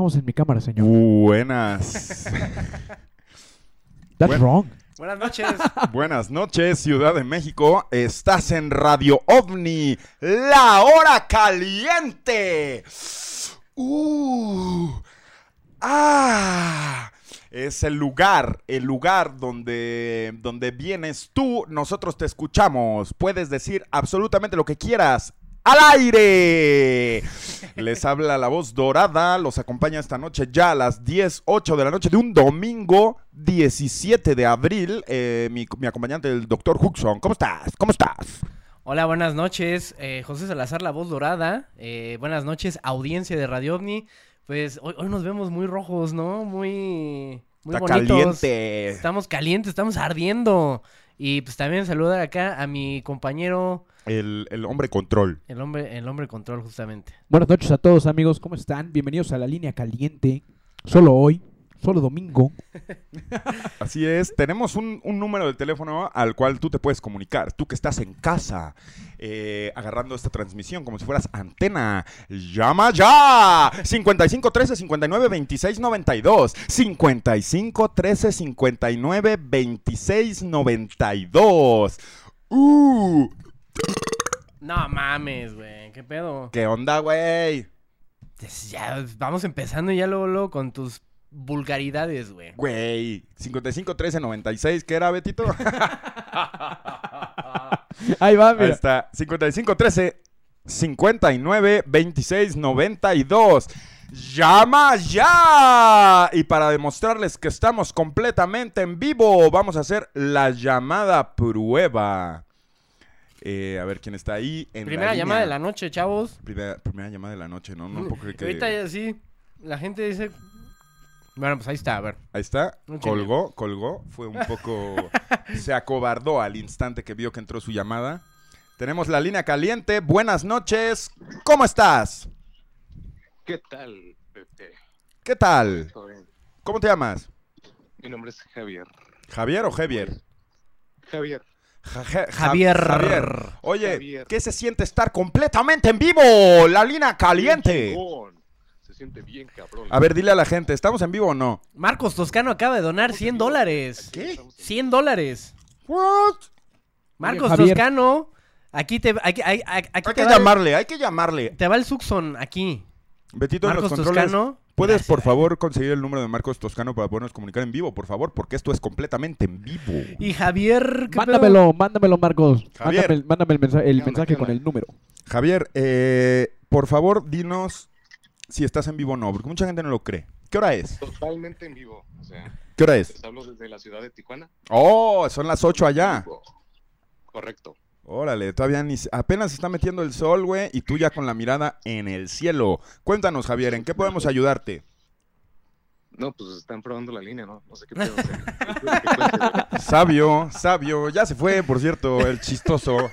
¿Por qué empezamos en mi cámara, señor? Buenas. That's wrong. Buenas noches. Buenas noches, Ciudad de México. Estás en Radio OVNI, la hora caliente. Uh, ah, es el lugar, el lugar donde, donde vienes tú. Nosotros te escuchamos. Puedes decir absolutamente lo que quieras. ¡Al aire! Les habla la voz dorada, los acompaña esta noche ya a las 10, 8 de la noche de un domingo 17 de abril. eh, mi, mi acompañante, el doctor Huxon. ¿Cómo estás? ¿Cómo estás? Hola, buenas noches. eh, José Salazar, la voz dorada. Eh, buenas noches, audiencia de Radio OVNI. Pues hoy, hoy nos vemos muy rojos, ¿no? Muy, muy Está bonitos. caliente. Estamos calientes, estamos ardiendo. Y pues también saludar acá a mi compañero, El, el hombre control. el hombre, el hombre control, justamente. Buenas noches a todos, amigos. ¿Cómo están? Bienvenidos a la línea caliente. Solo hoy, solo domingo. Así es, tenemos un, un número de teléfono al cual tú te puedes comunicar. Tú que estás en casa, eh, agarrando esta transmisión como si fueras antena. ¡Llama ya! 55 13 59 26 92. 55 13 59 26 92. ¡Uh! No mames, güey. ¿Qué pedo? ¿Qué onda, güey? Pues ya vamos empezando ya luego, luego con tus vulgaridades, güey. Güey, 55 13 96, ¿qué era, Betito? Ahí va, Ahí mira. está. 55 13 59 26 92. ¡Llama ya! Y para demostrarles que estamos completamente en vivo, vamos a hacer la llamada prueba. Eh, a ver quién está ahí. En Primera la llamada de la noche, chavos. Primera, primera llamada de la noche, ¿no? No puedo creer que... Ahorita ya sí, la gente dice... Bueno, pues ahí está, a ver. Ahí está, colgó, colgó. Fue un poco. se acobardó al instante que vio que entró su llamada. Tenemos la línea caliente. Buenas noches. ¿Cómo estás? ¿Qué tal, Pepe? ¿Qué tal? ¿Todo bien? ¿Cómo te llamas? Mi nombre es Javier. ¿Javier o Javier? Javier. Ja- ja- Ja- Javier. Javier. Oye, Javier. ¿qué se siente estar completamente en vivo? La línea Bien caliente. Se siente bien cabrón. A ver, dile a la gente, ¿estamos en vivo o no? Marcos Toscano acaba de donar 100 dólares. ¿Qué? 100 dólares. What? Marcos Javier. Toscano, aquí te, aquí, aquí- aquí Hay te que va el- llamarle, hay que llamarle. te va el Suxon aquí. Betito en los Marcos controles. ¿Puedes, Gracias. por favor, conseguir el número de Marcos Toscano para podernos comunicar en vivo, por favor? Porque esto es completamente en vivo. Y Javier, ¿qué pedo? Mándamelo, mándamelo, Marcos. Javier. Mándame, mándame el, mensaje, el ¿Qué onda, mensaje qué con el número. Javier, eh, por favor, dinos si estás en vivo o no, porque mucha gente no lo cree. ¿Qué hora es? Totalmente en vivo. O sea, ¿Qué hora es? les hablo desde la ciudad de Tijuana. Oh, son las 8 allá. Correcto. Órale, todavía ni... se- Apenas se está metiendo el sol, güey, y tú ya con la mirada en el cielo. Cuéntanos, Javier, ¿en qué podemos ayudarte? No, pues están probando la línea, ¿no? No sé qué pedo. Sabio, sabio. Ya se fue, por cierto, el chistoso.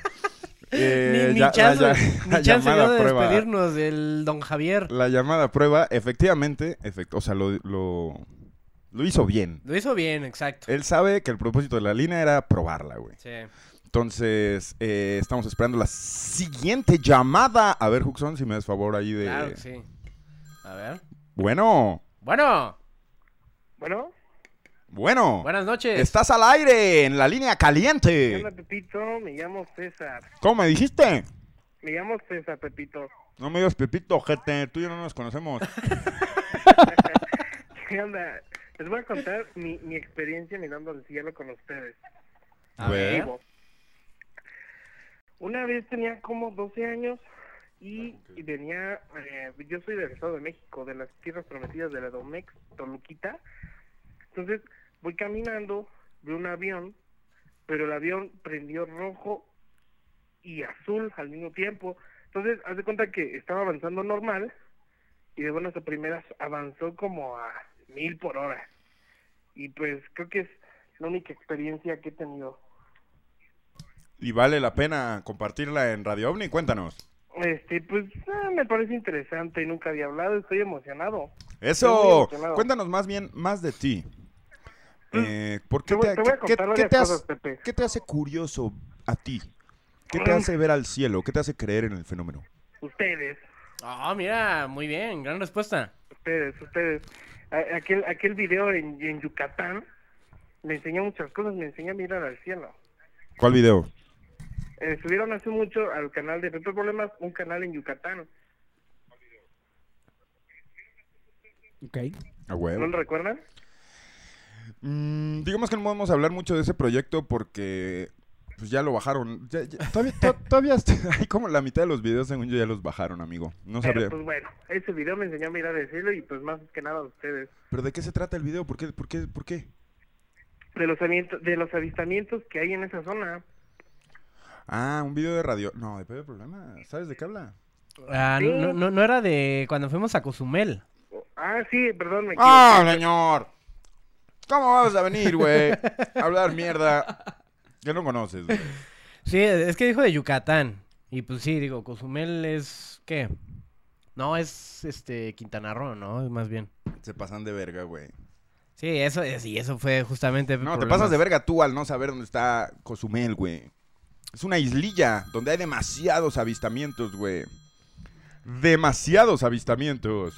Eh, ni, ni ya- la chance, ya- ni chance llamada de prueba. despedirnos del don Javier. La llamada prueba, efectivamente, efect- o sea, lo, lo, lo hizo bien. Lo hizo bien, exacto. Él sabe que el propósito de la línea era probarla, güey. Sí. Entonces, eh, estamos esperando la siguiente llamada. A ver, Huxon, si me das favor ahí de... Claro que sí. A ver. Bueno, Bueno, Bueno, bueno. buenas noches. Estás al aire en la línea ¿qué caliente. onda, Pepito? Me llamo César. ¿Cómo me dijiste? Me llamo César, Pepito. No me digas Pepito, gente. Tú y yo no nos conocemos. ¿Qué onda? Les voy a contar mi, mi experiencia mirando al cielo con ustedes. A ver. Vivo. Una vez tenía como 12 años y, y venía, eh, yo soy del Estado de México, de las tierras prometidas de la Domex, Toluquita. Entonces voy caminando, veo un avión, pero el avión prendió rojo y azul al mismo tiempo. Entonces, haz de cuenta que estaba avanzando normal y de buenas a primeras avanzó como a mil por hora. Y pues creo que es la única experiencia que he tenido. Y vale la pena compartirla en Radio OVNI. Cuéntanos. Este, pues ah, me parece interesante, nunca había hablado, estoy emocionado. Estoy Eso. emocionado. Cuéntanos más bien, más de ti. Eh, ¿Por qué Te voy, te, te voy a qué- contar qué varias te cosas, hace, Pepe. qué te hace curioso a ti? ¿Qué te Mm. hace ver al cielo? ¿Qué te hace creer en el fenómeno? Ustedes, Ah, mira, muy bien, gran respuesta. ustedes, ustedes. A- aquel, aquel video en, en Yucatán me enseñó muchas cosas, me enseñó a mirar al cielo. ¿Cuál video? Eh, subieron hace mucho al canal de Pepe Problemas, un canal en Yucatán. Ok. A ¿No lo recuerdan? Mm, digamos que no podemos hablar mucho de ese proyecto porque pues ya lo bajaron. Ya- ya- todavía, to- todavía hay como la mitad de los videos, según yo, ya los bajaron, amigo. No Pero sabría. pues bueno, ese video me enseñó a mirar al cielo y pues más que nada a ustedes. ¿Pero de qué se trata el video? ¿Por qué? ¿Por qué? ¿Por qué? De los, aviento- de los avistamientos que hay en esa zona. Ah, un video de radio. No, de Pepe Problema. ¿Sabes de qué habla? Ah, Sí. no, no, no era de cuando fuimos a Cozumel. Ah, sí, perdón, me ¡Ah, equivoqué. señor! ¿Cómo vas a venir, güey? A hablar mierda. Que no conoces, güey. Sí, es que dijo de Yucatán. Y pues sí, digo, Cozumel es... ¿Qué? No, es este Quintana Roo, ¿no? Es más bien. Se pasan de verga, güey. Sí, eso, es- sí, eso fue justamente... No, te pasas de verga tú al no saber dónde está Cozumel, güey. Es una islilla donde hay demasiados avistamientos, güey. Demasiados avistamientos.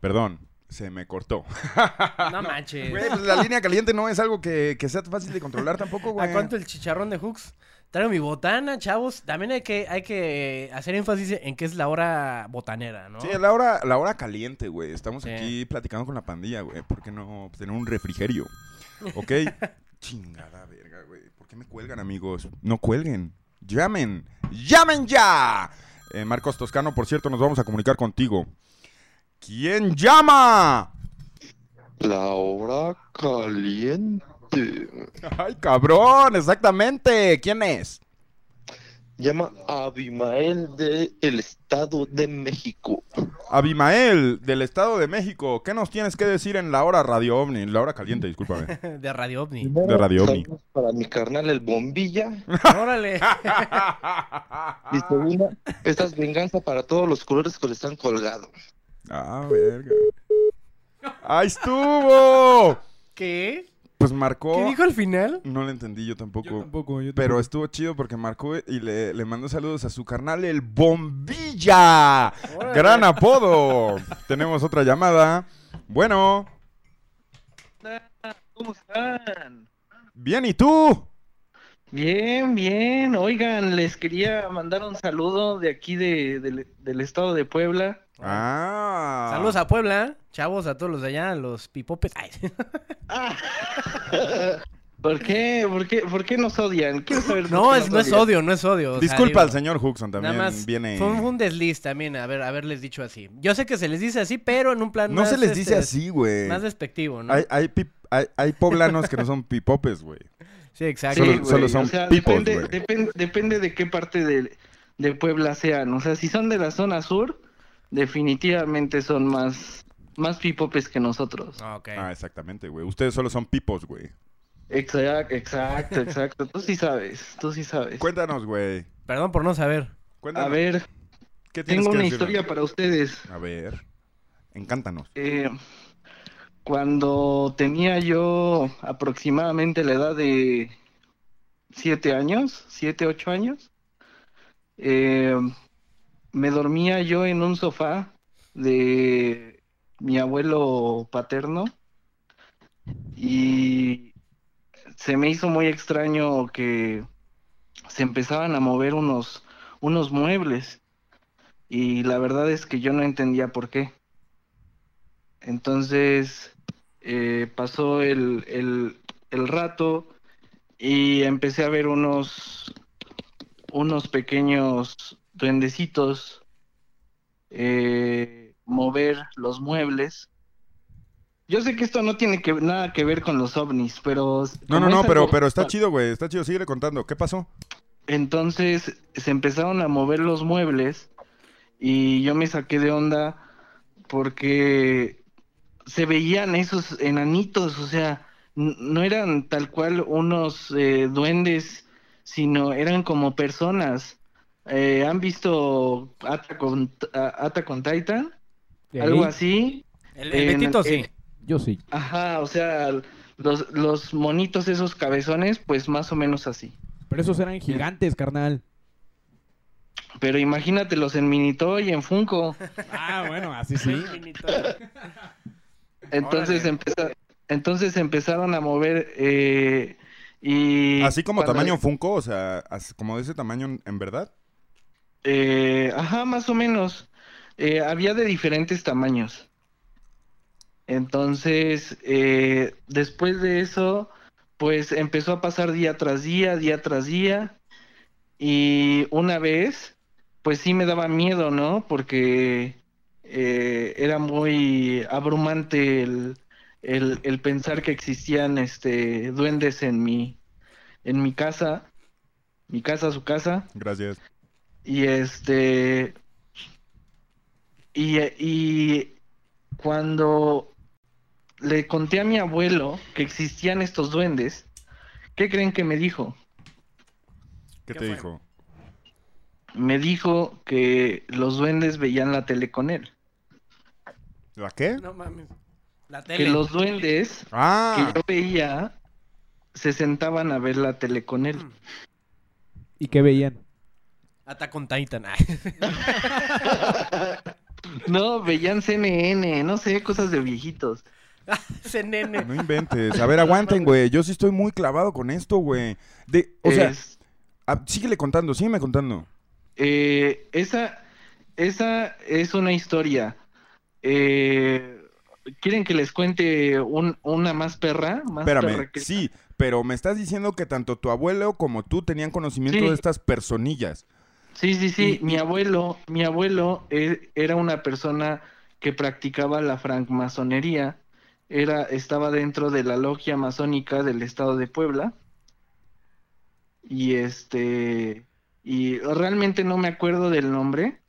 Perdón, se me cortó. No manches. Güey, pues la línea caliente no es algo que, que sea fácil de controlar tampoco, güey. ¿A cuánto el chicharrón de Hooks? Traigo mi botana, chavos. También hay que, hay que hacer énfasis en que es la hora botanera, ¿no? Sí, es la hora, la hora caliente, güey. Estamos Sí. aquí platicando con la pandilla, güey. ¿Por qué no tener un refrigerio? ¿Ok? Chingada güey. ¿Por qué me cuelgan, amigos? No cuelguen. Llamen. ¡Llamen ya! Eh, Marcos Toscano, por cierto, nos vamos a comunicar contigo. ¿Quién llama? La hora caliente. ¡Ay, cabrón! Exactamente. ¿Quién es? Llama a Abimael del Estado de México. Abimael, del Estado de México. ¿Qué nos tienes que decir en la hora radio ovni? La hora caliente, discúlpame. De Radio OVNI. De Radio Ovni. Para mi carnal el Bombilla. Órale. Y segunda, esta es venganza para todos los colores que le están colgado. Ah, verga. ¡Ahí estuvo! ¿Qué? Pues marcó. ¿Qué dijo al final? No le entendí yo tampoco. Yo tampoco, yo Pero estuvo chido porque marcó y le, le mandó saludos a su carnal, el Bombilla. Órale. Gran apodo. Tenemos otra llamada. Bueno, ¿Cómo están? bien, ¿y tú? Bien, bien. Oigan, les quería mandar un saludo de aquí de, del- del estado de Puebla. Ah. Saludos a Puebla, chavos, a todos los de allá, los pipopes. Ay. Ah. ¿Por qué? ¿Por qué? ¿Por qué nos odian? Quiero saber por No, es, nos no es odio, no es odio. o sea, Disculpa digo, al señor Huxon también. Nada más viene. fue un, desliz también haber, haberles dicho así. Yo sé que se les dice así, pero en un plan No más, se les dice este, así, güey. Más despectivo, ¿no? Hay, hay, pip- hay, hay poblanos que no son pipopes, güey. Sí, exacto. Solo- solo son o sea, pipos, depende, depende de qué parte de, de Puebla sean. O sea, si son de la zona sur, definitivamente son más, más pipopes que nosotros. Ah, ok. Ah, exactamente, güey. Ustedes solo son pipos, güey. Exacto, exacto, exacto. Tú sí sabes, tú sí sabes. Cuéntanos, güey. Perdón por no saber. Cuéntanos. A ver, ¿Qué tienes tengo que una decirnos? historia para ustedes. A ver. Encántanos. Eh, cuando tenía yo aproximadamente la edad de siete años, siete, ocho años, eh, me dormía yo en un sofá de mi abuelo paterno y se me hizo muy extraño que se empezaban a mover unos, unos muebles y la verdad es que yo no entendía por qué. Entonces eh, pasó el, el- el rato y empecé a ver unos, unos pequeños duendecitos eh, mover los muebles. Yo sé que esto no tiene que, nada que ver con los ovnis, pero... No, no, no, pero, pero está chido, güey. Está chido. Sigue contando. ¿Qué pasó? Entonces se empezaron a mover los muebles y yo me saqué de onda porque se veían esos enanitos, o sea, no eran tal cual unos eh, duendes, sino eran como personas. Eh, ¿Han visto Attack on, a- Attack on Titan? Algo así. El, el sí. en- Yo sí. Ajá, o sea, los, los monitos esos cabezones, pues más o menos así. Pero esos eran gigantes, carnal. Pero imagínatelos en Minitoy y en Funko. Ah, bueno, así sí. Entonces, empeza- entonces empezaron a mover eh, y... Así como cuando- tamaño Funko, o sea, como de ese tamaño en verdad. Eh, ajá, más o menos. Eh, había de diferentes tamaños. Entonces, eh, después de eso, pues empezó a pasar día tras día, día tras día. Y una vez, pues sí me daba miedo, ¿no? Porque eh, era muy abrumante el, el, pensar que existían este duendes en mi, en mi casa, mi casa, su casa. Gracias. Y este. Y, y cuando le conté a mi abuelo que existían estos duendes, ¿qué creen que me dijo? ¿Qué, ¿Qué te fue? dijo? Me dijo que los duendes veían la tele con él. ¿La qué? No mames. La Que tele. los duendes Ah, que yo veía se sentaban a ver la tele con él. ¿Y qué veían? Attack on Titan. Ah. No, veían CNN, no sé, cosas de viejitos. Nene. no inventes. A ver, aguanten, güey. Yo sí estoy muy clavado con esto, güey. De, o sea, ah, síguele contando, sígueme contando. Eh, esa, esa es una historia. Eh, ¿Quieren que les cuente un- una más perra? Más Espérame, perra que- sí, pero me estás diciendo que tanto tu abuelo como tú tenían conocimiento Sí. de estas personillas. Sí, sí, sí. Mi abuelo, mi abuelo eh, era una persona que practicaba la francmasonería. Era, estaba dentro de la logia masónica del estado de Puebla. Y este, y realmente no me acuerdo del nombre,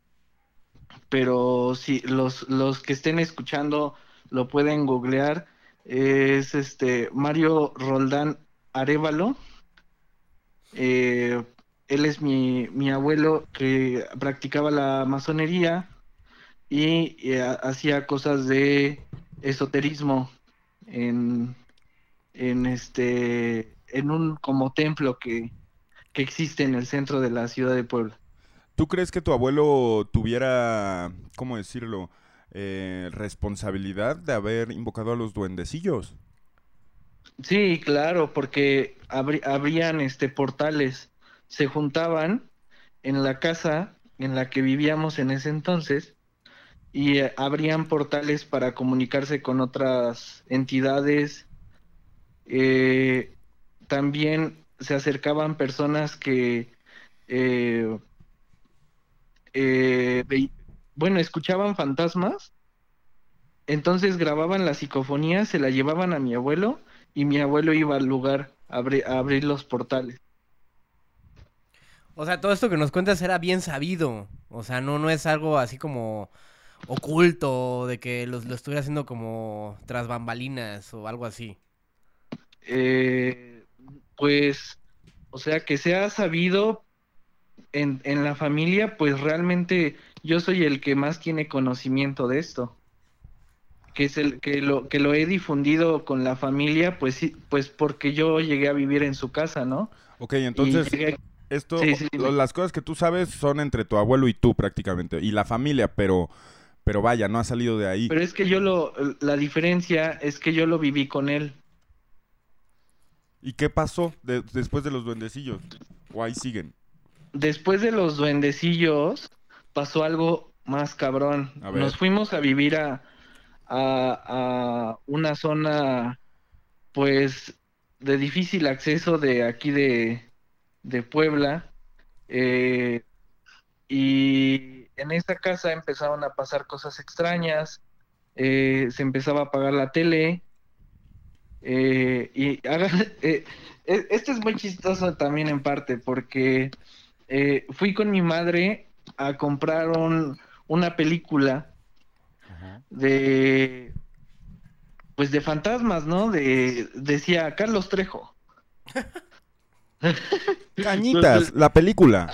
pero si los, los que estén escuchando lo pueden googlear. Es este Mario Roldán Arevalo. Eh, él es mi, mi abuelo que practicaba la masonería y, y, ha- hacía cosas de esoterismo en, en este en un como templo que, que existe en el centro de la ciudad de Puebla. ¿Tú crees que tu abuelo tuviera, cómo decirlo, eh, responsabilidad de haber invocado a los duendecillos? Sí, claro, porque abri- abrían este portales, se juntaban en la casa en la que vivíamos en ese entonces y eh, abrían portales para comunicarse con otras entidades. Eh, también se acercaban personas que, eh, eh, bueno, escuchaban fantasmas, entonces grababan la psicofonía, se la llevaban a mi abuelo y mi abuelo iba al lugar a, a abrir los portales. O sea, todo esto que nos cuentas era bien sabido. O sea, no, no es algo así como oculto, de que los- lo estuviera haciendo como tras bambalinas o algo así. eh, pues, o sea, que se ha sabido en, en la familia, pues realmente yo soy el que más tiene conocimiento de esto. Que es el que lo, que lo he difundido con la familia, pues sí, pues porque yo llegué a vivir en su casa, ¿no? Ok, Y entonces llegué- esto, Sí, sí, las cosas que tú sabes son entre tu abuelo y tú prácticamente, y la familia, pero, pero vaya, no ha salido de ahí. Pero es que yo lo, la diferencia es que yo lo viví con él. ¿Y qué pasó de- después de los duendecillos? ¿O ahí siguen? Después de los duendecillos, pasó algo más cabrón. A ver. Nos fuimos a vivir a, a, a una zona, pues, de difícil acceso de aquí de, de Puebla. eh, y en esta casa empezaron a pasar cosas extrañas. eh, se empezaba a apagar la tele. eh, y eh, e- esto es muy chistoso también en parte porque fui con mi madre a comprar un- una película de pues de fantasmas, ¿no? De decía Carlos Trejo. Cañitas, la película.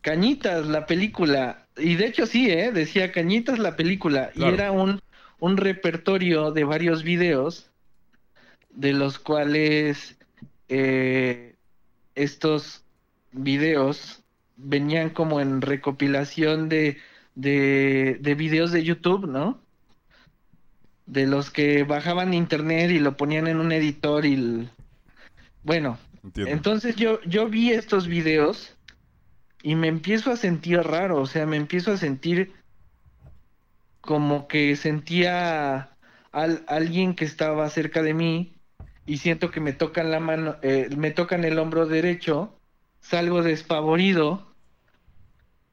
Cañitas, la película. Y de hecho sí, ¿eh? Decía Cañitas, la película. Claro. Y era un, un repertorio de varios videos, de los cuales eh, estos videos venían como en recopilación de, de, de videos de YouTube, ¿no? De los que bajaban internet y lo ponían en un editor y... el- Bueno, Entonces yo, yo vi estos videos y me empiezo a sentir raro, o sea, me empiezo a sentir como que sentía al, alguien que estaba cerca de mí y siento que me tocan la mano, eh, me tocan el hombro derecho, salgo despavorido,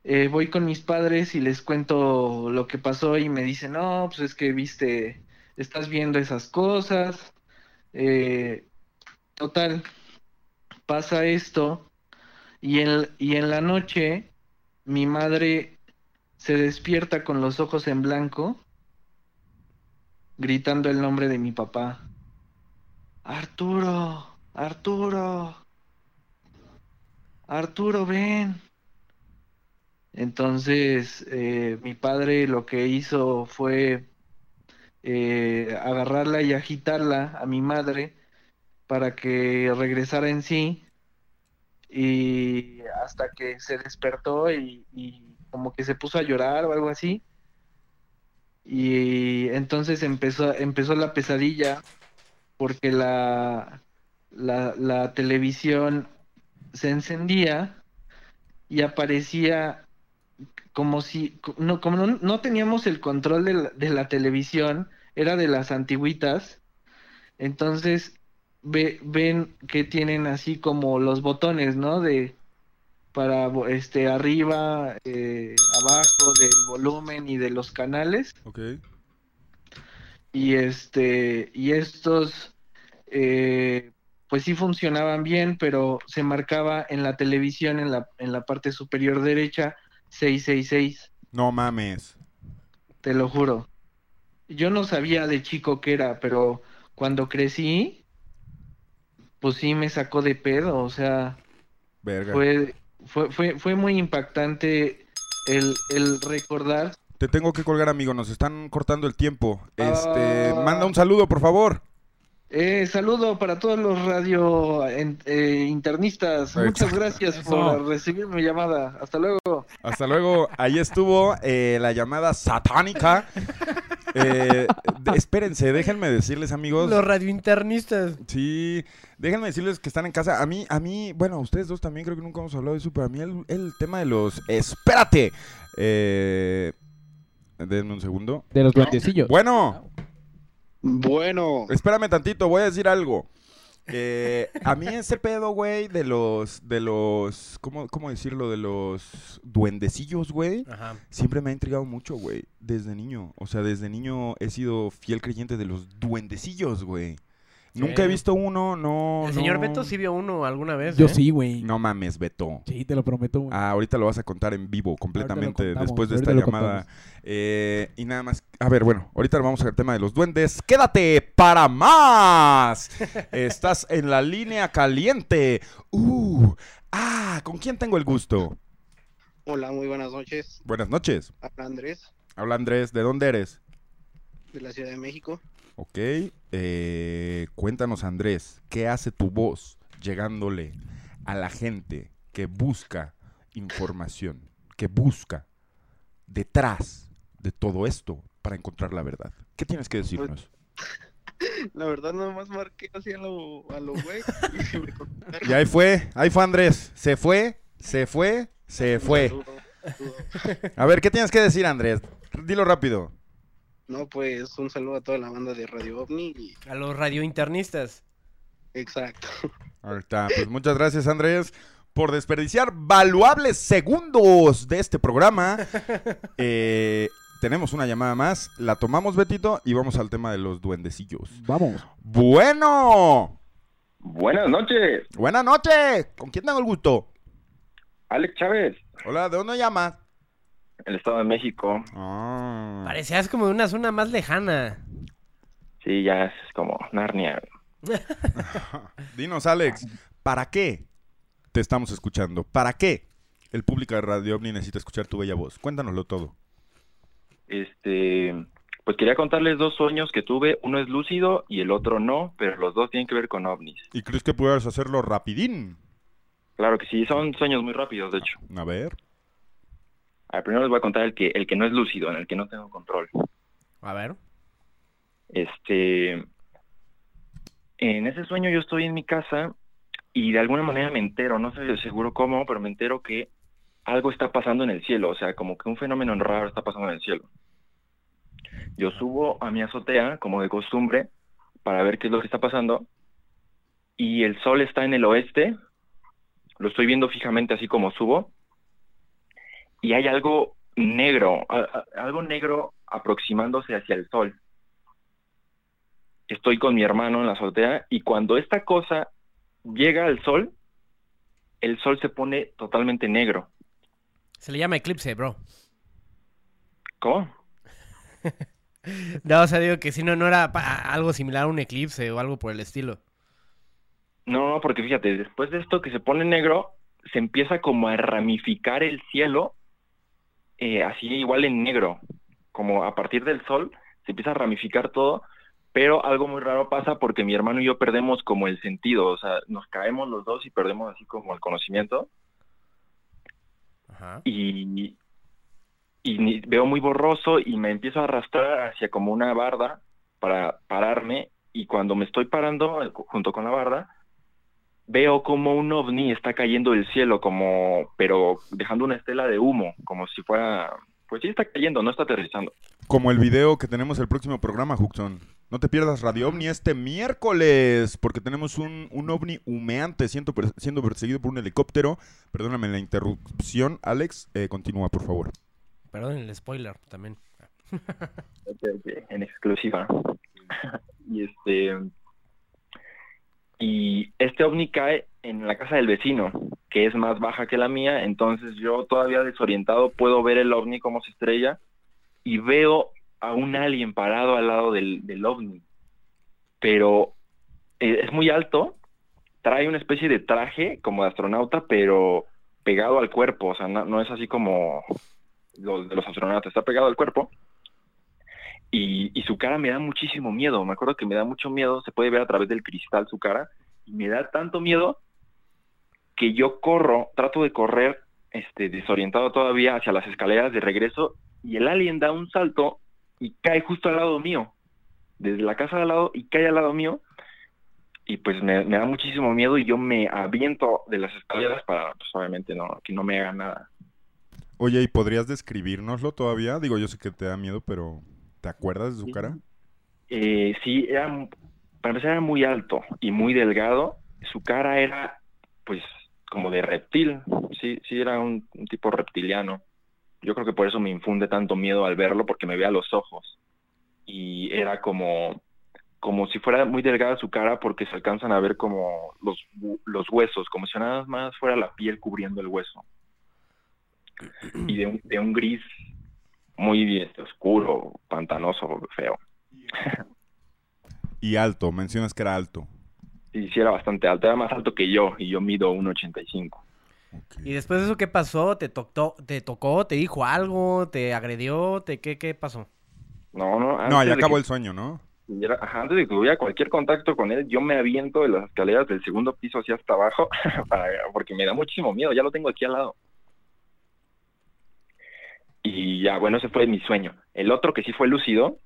eh, voy con mis padres y les cuento lo que pasó y me dicen, no, pues es que viste, estás viendo esas cosas, eh, total, pasa esto y en, y en la noche mi madre se despierta con los ojos en blanco gritando el nombre de mi papá. Arturo, Arturo, Arturo, ven. Entonces eh, mi padre lo que hizo fue eh, agarrarla y agitarla a mi madre para que regresara en sí y hasta que se despertó y, como que se puso a llorar o algo así. Y entonces empezó empezó la pesadilla porque la la, la televisión se encendía y aparecía como si no como no, no teníamos el control de la, de la televisión era de las antiguitas entonces ve, ven que tienen así como los botones, ¿no? De para este arriba, eh, abajo del volumen y de los canales Ok. y este y estos eh, pues sí funcionaban bien, pero se marcaba en la televisión en la en la parte superior derecha 666, No mames. te lo juro. Yo no sabía de chico qué era, pero cuando crecí pues sí me sacó de pedo, o sea, Verga. fue, fue, fue, fue muy impactante el, el recordar. Te tengo que colgar, amigo. Nos están cortando el tiempo. Este, Ah. manda un saludo, por favor. Eh, saludo para todos los radio en- eh, internistas. Muchas gracias Eso. por recibir mi llamada. Hasta luego. Hasta luego. Ahí estuvo eh, la llamada satánica. Eh, espérense, déjenme decirles, amigos. Los radiointernistas. Sí, déjenme decirles que están en casa. A mí, a mí, bueno, ustedes dos también creo que nunca hemos hablado de eso, pero a mí el, el tema de los... ¡Espérate! Eh, denme un segundo. De los duendecillos. Bueno, Bueno, espérame tantito, voy a decir algo. Eh, a mí ese pedo, güey, de los, de los, ¿cómo, cómo decirlo? De los duendecillos, güey. Siempre me ha intrigado mucho, güey, desde niño. O sea, desde niño he sido fiel creyente de los duendecillos, güey. Nunca he visto uno, no. El señor. Beto sí vio uno alguna vez. Yo ¿eh? sí, güey. No mames, Beto. Sí, te lo prometo, güey. Ah, ahorita lo vas a contar en vivo completamente contamos, después de esta llamada. Eh, y nada más. A ver, bueno, ahorita vamos al tema de los duendes. ¡Quédate para más! Estás en la línea caliente. Uh, ah, ¿con quién tengo el gusto? Hola, muy buenas noches. Buenas noches. Habla Andrés, Habla Andrés, ¿de dónde eres? de la Ciudad de México. Ok. eh, cuéntanos, Andrés, ¿qué hace tu voz llegándole a la gente que busca información, que busca detrás de todo esto para encontrar la verdad? ¿Qué tienes que decirnos? La verdad, nada más marqué así a lo, a lo güey. y. Y ahí fue, ahí fue Andrés. Se fue, se fue, se fue. A ver, ¿qué tienes que decir, Andrés? Dilo rápido. No, pues un saludo a toda la banda de Radio OVNI. y- A los radiointernistas. Exacto. Ahí está. Pues muchas gracias, Andrés, por desperdiciar valuables segundos de este programa. Eh, tenemos una llamada más. La tomamos, Betito, y vamos al tema de los duendecillos. Vamos. Bueno, Buenas noches, buena noche. ¿Con quién tengo el gusto? Alex Chávez, Hola, ¿de dónde llamas? El Estado de México. Ah. Parecías como de una zona más lejana. Sí, ya es como Narnia. Dinos, Alex, ¿para qué te estamos escuchando? ¿Para qué el público de Radio OVNI necesita escuchar tu bella voz? Cuéntanoslo todo. Este, pues quería contarles dos sueños que tuve. Uno es lúcido y el otro no, pero los dos tienen que ver con ovnis. ¿Y crees que puedas hacerlo rapidín? Claro que sí, son sueños muy rápidos, de hecho. A ver. A ver, primero les voy a contar el que, el que no es lúcido, en el que no tengo control. A ver. Este, en ese sueño yo estoy en mi casa y de alguna manera me entero, no sé seguro cómo, pero me entero que algo está pasando en el cielo, o sea, como que un fenómeno raro está pasando en el cielo. Yo subo a mi azotea, como de costumbre, para ver qué es lo que está pasando, y el sol está en el oeste, lo estoy viendo fijamente así como subo, y hay algo negro, algo negro aproximándose hacia el sol estoy con mi hermano en la azotea y cuando esta cosa llega al sol, el sol se pone totalmente negro. Se le llama eclipse, bro. ¿Cómo? No, o sea, digo que si no, no era algo similar a un eclipse o algo por el estilo. No, no, porque fíjate, después de esto que se pone negro, se empieza como a ramificar el cielo, eh, así igual en negro, como a partir del sol, se empieza a ramificar todo, pero algo muy raro pasa porque mi hermano y yo perdemos como el sentido, o sea, nos caemos los dos y perdemos así como el conocimiento. Ajá. y, y veo muy borroso y me empiezo a arrastrar hacia como una barda para pararme y cuando me estoy parando eh, ju- junto con la barda veo como un ovni está cayendo del cielo como pero dejando una estela de humo como si fuera pues sí está cayendo no está aterrizando Como el video que tenemos el próximo programa, Juxon. No te pierdas Radio OVNI este miércoles, porque tenemos un, un ovni humeante siendo, siendo perseguido por un helicóptero. Perdóname la interrupción, Alex. eh, continúa, por favor. Perdón el spoiler también. en exclusiva. y este y este ovni cae en la casa del vecino, que es más baja que la mía, entonces yo todavía desorientado puedo ver el ovni como se estrella y veo a un alien parado al lado del, del ovni. Pero eh, es muy alto, trae una especie de traje como de astronauta, pero pegado al cuerpo, o sea, no, no es así como los de los astronautas, está pegado al cuerpo y, y su cara me da muchísimo miedo. Me acuerdo que me da mucho miedo, se puede ver a través del cristal su cara, y me da tanto miedo que yo corro, trato de correr, este, desorientado todavía hacia las escaleras de regreso, y el alien da un salto y cae justo al lado mío, desde la casa de al lado y cae al lado mío, y pues me, me da muchísimo miedo y yo me aviento de las escaleras para, pues obviamente no, que no me haga nada. Oye, ¿y podrías describirnoslo todavía? Digo, yo sé que te da miedo, pero ¿te acuerdas de su cara? Eh, sí, era, para empezar era muy alto y muy delgado. Su cara era, pues, como de reptil. Sí, sí, era un, tipo reptiliano. Yo creo que por eso me infunde tanto miedo al verlo, porque me ve a los ojos. Y era como, como si fuera muy delgada su cara porque se alcanzan a ver como los, hu- los huesos, como si nada más fuera la piel cubriendo el hueso. Y de un gris muy este, oscuro, pantanoso, feo. Y alto, mencionas que era alto. Y sí era bastante alto, era más alto que yo, y yo mido 1,85. Ok. ¿Y después de eso qué pasó? ¿Te, tocó, ¿Te tocó? ¿Te dijo algo? ¿Te agredió? ¿Te, qué, ¿Qué pasó? No, no, No, ya acabó que el sueño, ¿no? ajá, antes de que tuviera cualquier contacto con él, yo me aviento de las escaleras del segundo piso hacia hasta abajo, para, porque me da muchísimo miedo, ya lo tengo aquí al lado. Y ya, bueno, ese fue mi sueño. El otro que sí fue lúcido,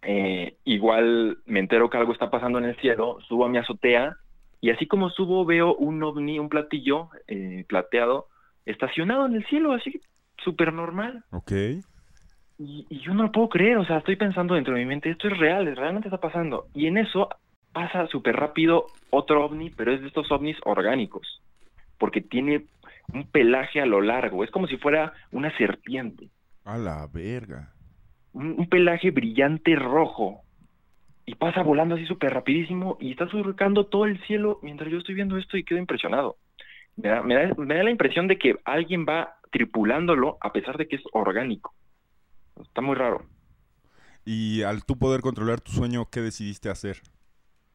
eh, igual me entero que algo está pasando en el cielo, subo a mi azotea y así como subo veo un ovni, un platillo eh, plateado estacionado en el cielo, así súper normal. Ok. Y, y yo no lo puedo creer, o sea, estoy pensando dentro de mi mente, esto es real, realmente está pasando. Y en eso pasa súper rápido otro ovni, pero es de estos ovnis orgánicos, porque tiene un pelaje a lo largo, es como si fuera una serpiente, A la verga. un, un pelaje brillante rojo. Y pasa volando así súper rapidísimo y está surcando todo el cielo mientras yo estoy viendo esto y quedo impresionado. Me da, me da, me da la impresión de que alguien va tripulándolo a pesar de que es orgánico. Está muy raro. Y al tú poder controlar tu sueño, ¿qué decidiste hacer?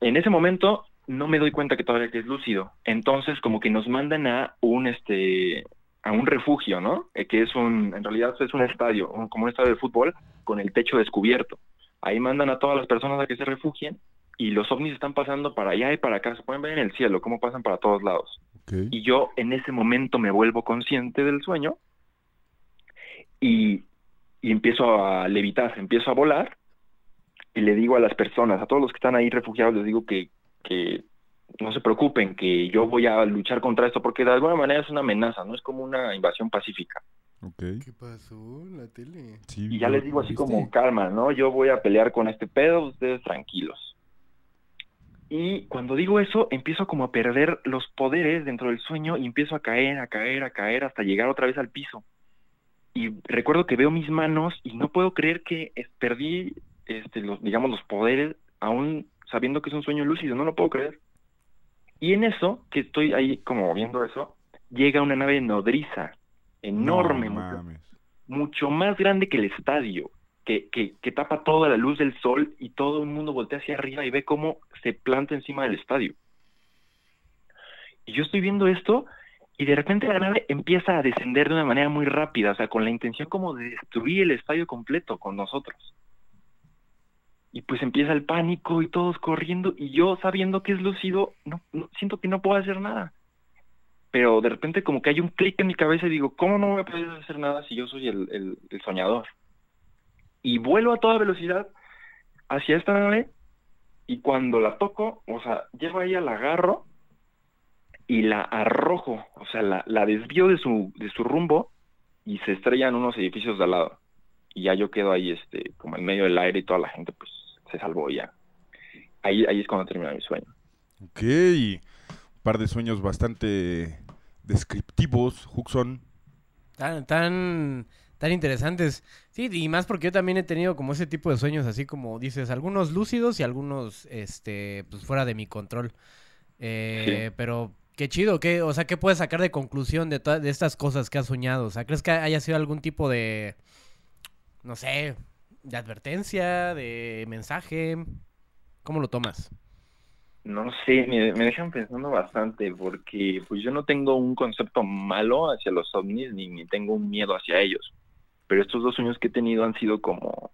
en ese momento no me doy cuenta que todavía que es lúcido. Entonces como que nos mandan a un este a un refugio, ¿no? Eh, que es un en realidad es un estadio, un- como un estadio de fútbol con el techo descubierto. Ahí mandan a todas las personas a que se refugien y los ovnis están pasando para allá y para acá, se pueden ver en el cielo cómo pasan para todos lados. Y yo en ese momento me vuelvo consciente del sueño y, y empiezo a levitar, empiezo a volar y le digo a las personas, a todos los que están ahí refugiados, les digo que, que no se preocupen, que yo voy a luchar contra esto porque de alguna manera es una amenaza, no es como una invasión pacífica. Ok. ¿Qué pasó en la tele? Sí, Y ya les digo así viste. como, calma, ¿no? Yo voy a pelear con este pedo, ustedes tranquilos. Y cuando digo eso, empiezo como a perder los poderes dentro del sueño y empiezo a caer, a caer, a caer hasta llegar otra vez al piso. Y recuerdo que veo mis manos y no puedo creer que es- perdí, este, los, digamos, los poderes, aún sabiendo que es un sueño lúcido, no lo puedo creer. Y en eso, que estoy ahí como viendo eso, llega una nave nodriza, enorme, No mucho- mames. mucho más grande que el estadio, que, que, que tapa toda la luz del sol y todo el mundo voltea hacia arriba y ve cómo se planta encima del estadio. Y yo estoy viendo esto y de repente la nave empieza a descender de una manera muy rápida, o sea, con la intención como de destruir el estadio completo con nosotros. Y pues empieza el pánico y todos corriendo y yo sabiendo que es lúcido, no, no- siento que no puedo hacer nada. Pero de repente como que hay un clic en mi cabeza y digo, ¿cómo no voy a poder hacer nada si yo soy el, el- el soñador? Y vuelo a toda velocidad hacia esta nave y cuando la toco, o sea, llego ahí, la agarro y la arrojo, o sea, la, la desvío de su, de su rumbo y se estrella en unos edificios de al lado. Y ya yo quedo ahí, este, como en medio del aire y toda la gente, pues, se salvó ya. Ahí, ahí es cuando termina mi sueño. Ok. Un par de sueños bastante descriptivos, Huxon. Tan, tan, tan interesantes. Sí, y más porque yo también he tenido como ese tipo de sueños, así como dices, algunos lúcidos y algunos, este, pues fuera de mi control. Eh, Pero qué chido, ¿qué, o sea, ¿qué puedes sacar de conclusión de, todas de estas cosas que has soñado? O sea, ¿crees que haya sido algún tipo de, no sé, de advertencia, de mensaje? ¿Cómo lo tomas? No sé, me, me dejan pensando bastante porque pues yo no tengo un concepto malo hacia los ovnis ni, ni tengo un miedo hacia ellos. Pero estos dos sueños que he tenido han sido como...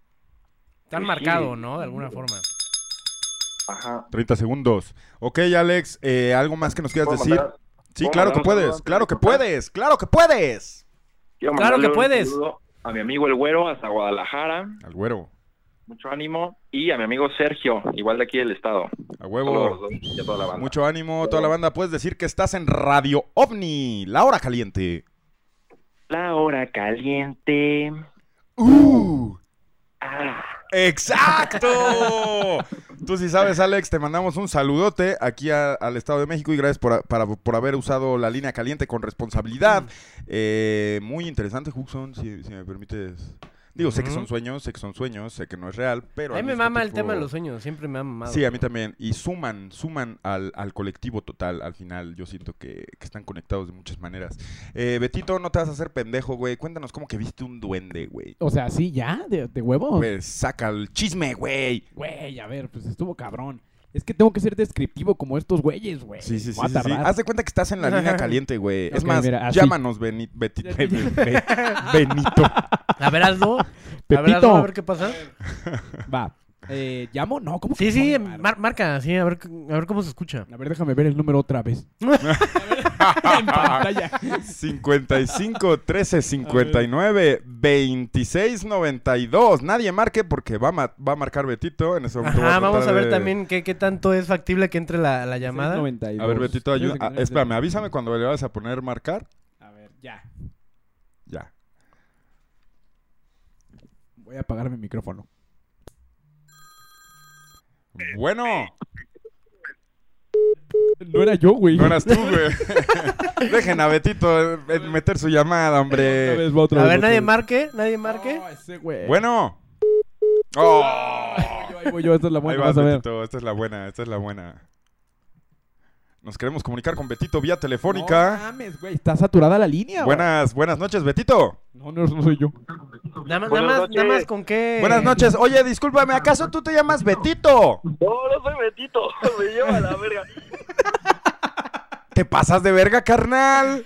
Tan Pues sí, marcado, ¿no? De alguna forma. Ajá. 30 segundos. Ok, Alex, eh, ¿algo más que nos quieras ¿Puedo decir? mandar- Sí, claro que puedes, claro que puedes, claro que puedes. Claro que un puedes. A mi amigo el güero hasta Guadalajara, Al güero, mucho ánimo. Y a mi amigo Sergio, igual de aquí del estado. a Saludos huevo. dos y a toda la banda. Mucho ánimo, toda la banda. Puedes decir que estás en Radio OVNI, la hora caliente. La hora caliente. ¡Uh! Ah. ¡Exacto! Tú sí sabes, Alex, te mandamos un saludote aquí a- al Estado de México y gracias por, para- por haber usado la línea caliente con responsabilidad. Eh, muy interesante, Huxon, si, si me permites Digo, sé que son sueños, sé que son sueños, sé que no es real, pero... A mí me mama el tema de los sueños, siempre me ha mamado. Sí, a mí también. Y suman, suman al, al colectivo total. Al final, yo siento que, que están conectados de muchas maneras. Eh, Betito, no te vas a hacer pendejo, güey. Cuéntanos cómo que viste un duende, güey. O sea, sí, ya, de, de huevos. Pues saca el chisme, güey. Güey, a ver, pues estuvo cabrón. Es que tengo que ser descriptivo como estos güeyes, güey. Sí, sí, sí. Sí, sí. Haz de cuenta que estás en la línea caliente, güey. Es más, mira, así. llámanos, Beni- Beti- Be- Be- Be- Benito. A ver, hazlo. A ver, Pepito. hazlo, a ver qué pasa. Va. Eh, ¿Llamo? No, ¿cómo Sí, que sí, ver, mar- marca, sí, a ver, a ver cómo se escucha. A ver, déjame ver el número otra vez. en pantalla. 55 13 59 26 92. Nadie marque porque va a, ma- va a marcar Betito. En ese momento Ajá, vamos a ver de- también qué, qué tanto es factible que entre la, la llamada. 692. A ver, Betito, ayuda. ah, 692. espérame, avísame cuando le vas a poner marcar. A ver, ya. Ya. Voy a apagar mi micrófono. Bueno, No era yo, güey. no eras tú, güey. Dejen a Betito eh, meter su llamada, Otra hombre. vez, A ver, nadie marque, nadie marque. No, ese güey. Bueno. Oh. Ahí voy yo, ahí voy yo, esta es la Ahí buena, vas, vas a ver. Betito. Esta es la buena, esta es la buena. Nos queremos comunicar con Betito vía No telefónica. mames, güey, está saturada la línea. güey. buenas, buenas noches, Betito. No, no, no soy yo. Nada, más- nada más, nada más con qué. Buenas noches. Oye, discúlpame, ¿acaso tú te llamas Betito? No, no soy Betito, me lleva a la verga. ¿Te pasas de verga, carnal?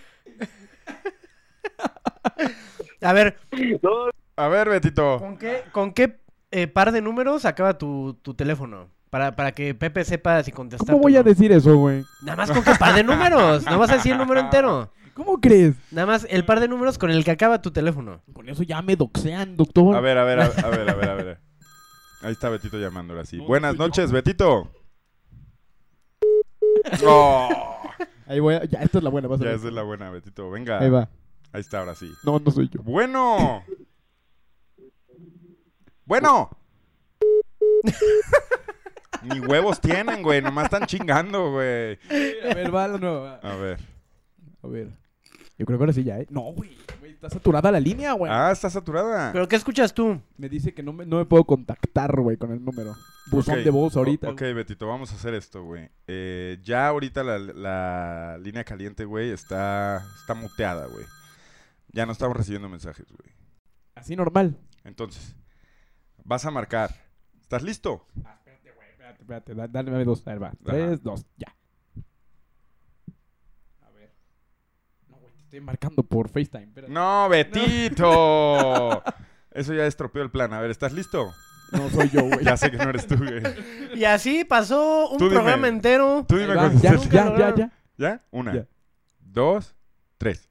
A ver, No, A ver, Betito. ¿con qué, con qué eh, par de números acaba tu, tu teléfono? Para, para que Pepe sepa si contestar. ¿Cómo voy a decir eso, güey? Nada más con qué par de números. No vas a decir el número entero. ¿Cómo crees? Nada más el par de números con el que acaba tu teléfono. Con eso ya me doxean, doctor. A ver, a ver, a, a ver, a ver, a ver. Ahí está Betito llamándole así. No, Buenas noches, Betito. Oh, Ahí voy a... Ya, esta es la buena, vas a ya ver. esa es la buena, Betito. Venga. Ahí va. Ahí está, ahora sí. No, no soy yo. Bueno. Bueno. Ni huevos tienen, güey. Nomás están chingando, güey. A ver, va la nueva. A ver. A ver. Yo creo que ahora sí ya, ¿eh? No, güey. güey, Está saturada la línea, güey. Ah, está saturada. ¿Pero qué escuchas tú? Me dice que no me, no me puedo contactar, güey, con el número. Buzón Ok, de voz ahorita. o- Ok, Betito, vamos a hacer esto, güey. Eh, ya ahorita la, la línea caliente, güey, está, está muteada, güey. Ya no estamos recibiendo mensajes, güey. Así normal. Entonces, vas a marcar. ¿Estás listo? Espérate, da- Dame dos. A ver, va. Tres, dos, ya. A ver. No, güey, te estoy marcando por FaceTime. Espérate. ¡No, Betito! Eso ya estropeó el plan. A ver, ¿estás listo? No soy yo, güey. Ya sé que no eres tú, güey. Y así pasó un Tú dime. programa entero. Tú Ahí dime va, cuando ya, estés ya, ya, ya. ¿Ya? Una, Ya. dos, tres.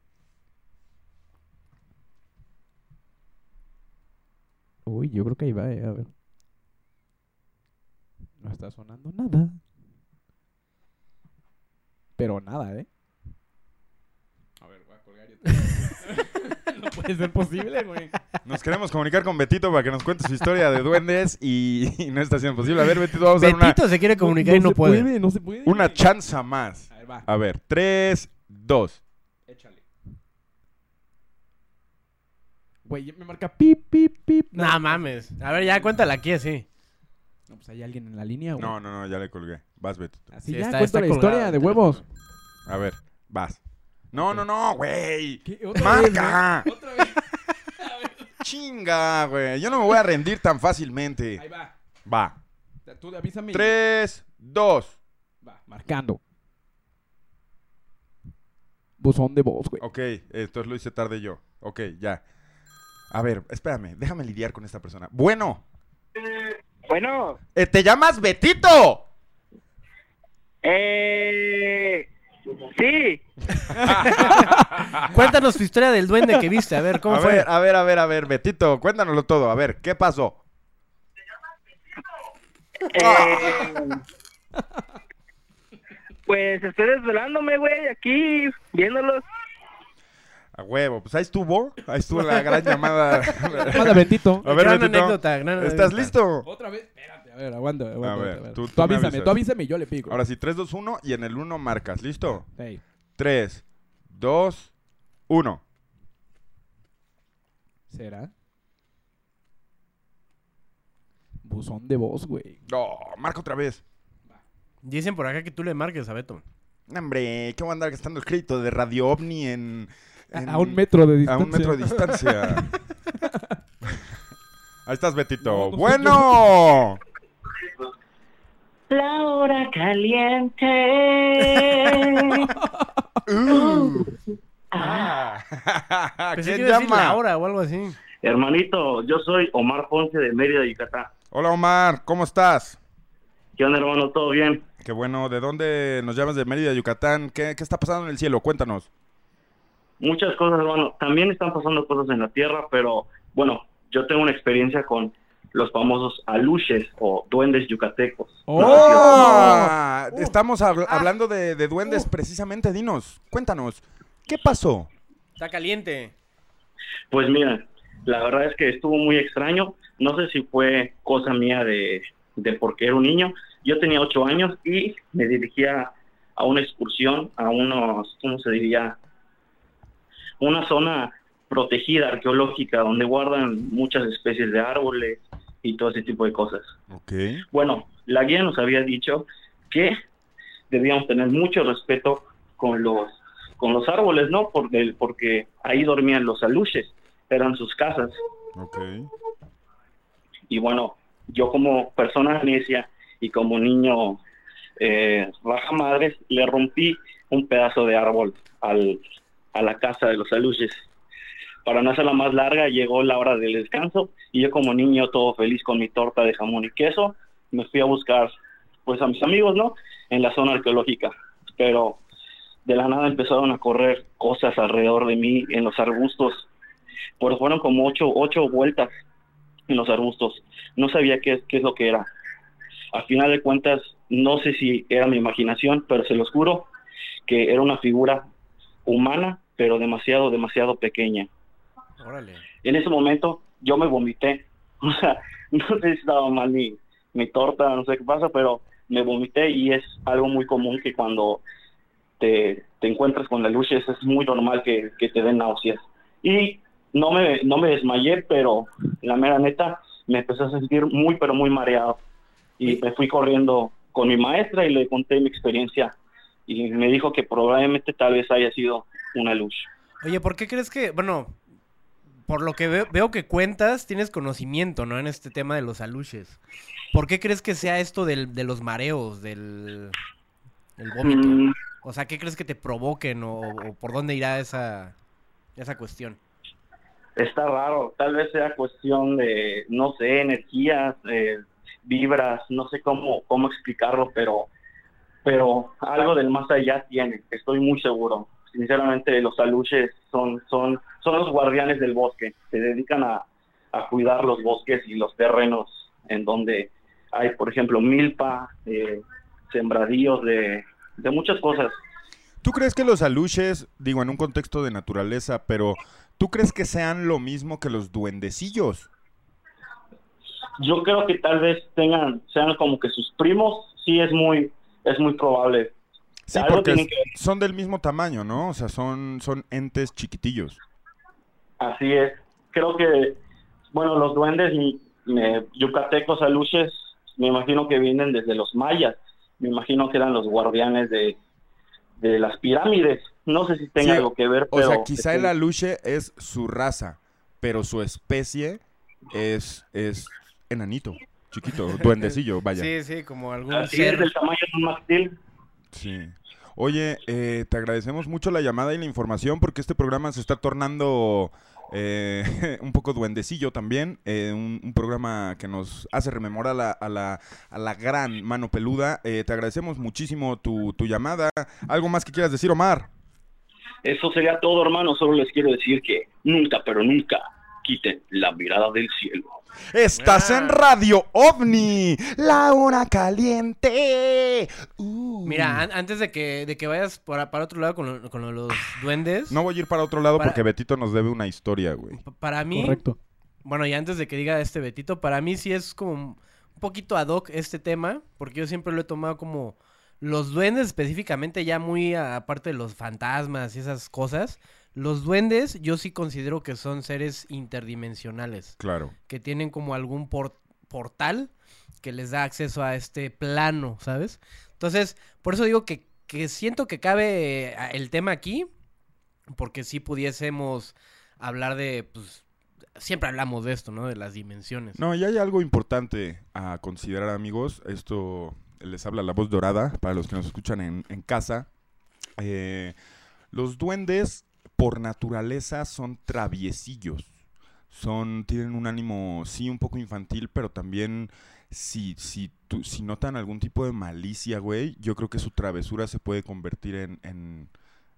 Uy, yo creo que ahí va, eh. A ver. No está sonando nada. Pero nada, ¿eh? A ver, voy a colgar yo. no puede ser posible, güey. Nos queremos comunicar con Betito para que nos cuente su historia de duendes y, y no está siendo posible. A ver, Betito, vamos a dar una, Betito se quiere comunicar y no se puede. No se puede. una chanza más. A ver, va. A ver, tres, dos. Échale. Güey, ya me marca pip, pip, pip. No mames. A ver, ya cuéntala aquí así. No, pues hay alguien en la línea, güey. No, no, no, ya le colgué. Vas, Betito. Así Sí, ya está- cuenta está la colgado historia el de huevos. A ver, vas. No, no, no, güey. ¿Qué? ¿Otra vez, ¡Marca! güey? Otra vez. Chinga, güey. Yo no me voy a rendir tan fácilmente. Ahí va. Va. Tú avísame. Tres, dos. Va, marcando. Buzón de voz, güey. Ok, entonces lo hice tarde yo. Ok, ya. A ver, espérame, déjame lidiar con esta persona. Bueno, Bueno, eh, ¿te llamas Betito? eh... Sí, Cuéntanos tu historia del duende que viste. A ver, ¿cómo a fue? ver, a ver, a ver, a ver, Betito, cuéntanoslo todo. A ver, ¿qué pasó? eh... Pues estoy desvelándome, güey, aquí, viéndolos. A huevo, pues ahí estuvo. Ahí estuvo la gran llamada. Manda Betito. A ver, Gran Betito. anécdota, gran ¿Estás anécdota. listo? Otra vez. Espérate, a ver, aguanta. aguanta, A ver, aguanta, tú- Tú, tú me avísame, avisas. tú avísame y yo le pico. Ahora sí, 3, 2, 1 y en el 1 marcas. ¿Listo? Ey. 3, 2, 1. ¿Será? buzón de voz, güey. No, marca otra vez. Dicen por acá que tú le marques a Beto. Hombre, ¿qué voy a andar gastando el crédito de Radio OVNI en... A- en- a un metro de A un distancia. metro de distancia. Ahí estás, Betito. No, no sé, bueno. La hora caliente. Uh. Ah. Pensé que ¿Quién iba a decir llama? Laura o algo así. Hermanito, yo soy Omar Ponce de Mérida, Yucatán. Hola, Omar. ¿Cómo estás? ¿Qué onda, hermano? ¿Todo bien? Qué bueno. ¿De dónde nos llamas? De Mérida, Yucatán. ¿Qué, qué está pasando en el cielo? Cuéntanos. Muchas cosas, hermano. También están pasando cosas en la Tierra, pero bueno, yo tengo una experiencia con los famosos aluches o duendes yucatecos. ¡Oh! Estamos habl- hablando de, de duendes precisamente. Dinos, cuéntanos. ¿Qué pasó? Está caliente. Pues mira, la verdad es que estuvo muy extraño. No sé si fue cosa mía de, de porque era un niño. Yo tenía ocho años y me dirigía a una excursión, a unos, ¿cómo se diría? Una zona protegida arqueológica donde guardan muchas especies de árboles y todo ese tipo de cosas. Ok. Bueno, la guía nos había dicho que debíamos tener mucho respeto con los con los árboles, ¿no? Porque, porque ahí dormían los aluches, eran sus casas. Ok. Y bueno, yo como persona necia y como niño eh, raja madres, le rompí un pedazo de árbol al, a la casa de los aluches. Para no hacerla más larga, llegó la hora del descanso y yo como niño todo feliz con mi torta de jamón y queso, me fui a buscar pues a mis amigos, ¿no? En la zona arqueológica. Pero de la nada empezaron a correr cosas alrededor de mí en los arbustos. Pues fueron como ocho, ocho vueltas en los arbustos. No sabía qué, qué es lo que era. A final de cuentas, no sé si era mi imaginación, pero se los juro que era una figura humana, pero demasiado, demasiado pequeña. Órale. En ese momento yo me vomité. O sea, no sé si estaba mal mi, mi torta, no sé qué pasa, pero me vomité y es algo muy común que cuando te, te encuentras con las luces es muy normal que, que te den náuseas. Y no me, no me desmayé, pero la mera neta me empecé a sentir muy, pero muy mareado. Y me fui corriendo con mi maestra y le conté mi experiencia y me dijo que probablemente tal vez haya sido una luz. Oye, ¿por qué crees que, bueno, por lo que veo, veo que cuentas, tienes conocimiento, ¿no? En este tema de los aluches. ¿Por qué crees que sea esto del, de los mareos, del el vómito? Mm. O sea, ¿qué crees que te provoquen o, o por dónde irá esa, esa cuestión? Está raro, tal vez sea cuestión de, no sé, energías, eh, vibras, no sé cómo, cómo explicarlo, pero, pero algo del más allá tiene, estoy muy seguro. Sinceramente, los aluches son, son, son los guardianes del bosque, se dedican a, a cuidar los bosques y los terrenos en donde hay, por ejemplo, milpa, eh, sembradíos de, de muchas cosas. ¿Tú crees que los aluches, digo, en un contexto de naturaleza, pero ¿tú crees que sean lo mismo que los duendecillos? yo creo que tal vez tengan sean como que sus primos sí es muy es muy probable Sí, Algo porque son del mismo tamaño, ¿no? O sea, son, son entes chiquitillos. así es creo que bueno los duendes me- yucatecos aluches me imagino que vienen desde los mayas me imagino que eran los guardianes de de las pirámides no sé si tenga Sí, algo que ver O pero sea, quizá el aluche es su raza, pero su especie es, es enanito, chiquito, duendecillo, vaya. Sí, sí, como algún así ser. es del tamaño de un mástil Sí. Oye, eh, te agradecemos mucho la llamada y la información porque este programa se está tornando eh, un poco duendecillo también. eh, un, programa que nos hace rememorar a la, a la, a la gran mano peluda. Eh, te agradecemos muchísimo tu, tu llamada. ¿Algo más que quieras decir, Omar? eso sería todo hermano solo les quiero decir que nunca pero nunca quiten la mirada del cielo Estás en Radio OVNI, la hora caliente. Uh. Mira, an- antes de que, de que vayas para, para otro lado con, lo- con lo los duendes, No voy a ir para otro lado Para- porque Betito nos debe una historia, güey. para mí, Correcto. bueno, y antes de que diga este Betito, para mí sí es como un poquito ad hoc este tema, porque yo siempre lo he tomado como los duendes específicamente ya muy a- aparte de los fantasmas y esas cosas. Los duendes yo sí considero que son seres interdimensionales. Claro. que tienen como algún por- portal que les da acceso a este plano, ¿sabes? Entonces, por eso digo que, que siento que cabe eh, el tema aquí, porque si pudiésemos hablar de, pues, siempre hablamos de esto, ¿no? De las dimensiones. No, y hay algo importante a considerar, amigos. Esto les habla la voz dorada para los que nos escuchan en, en casa. Eh, los duendes, por naturaleza, son traviesillos. Son, tienen un ánimo, sí, un poco infantil, pero también si, si, si notan algún tipo de malicia, güey, yo creo que su travesura se puede convertir en,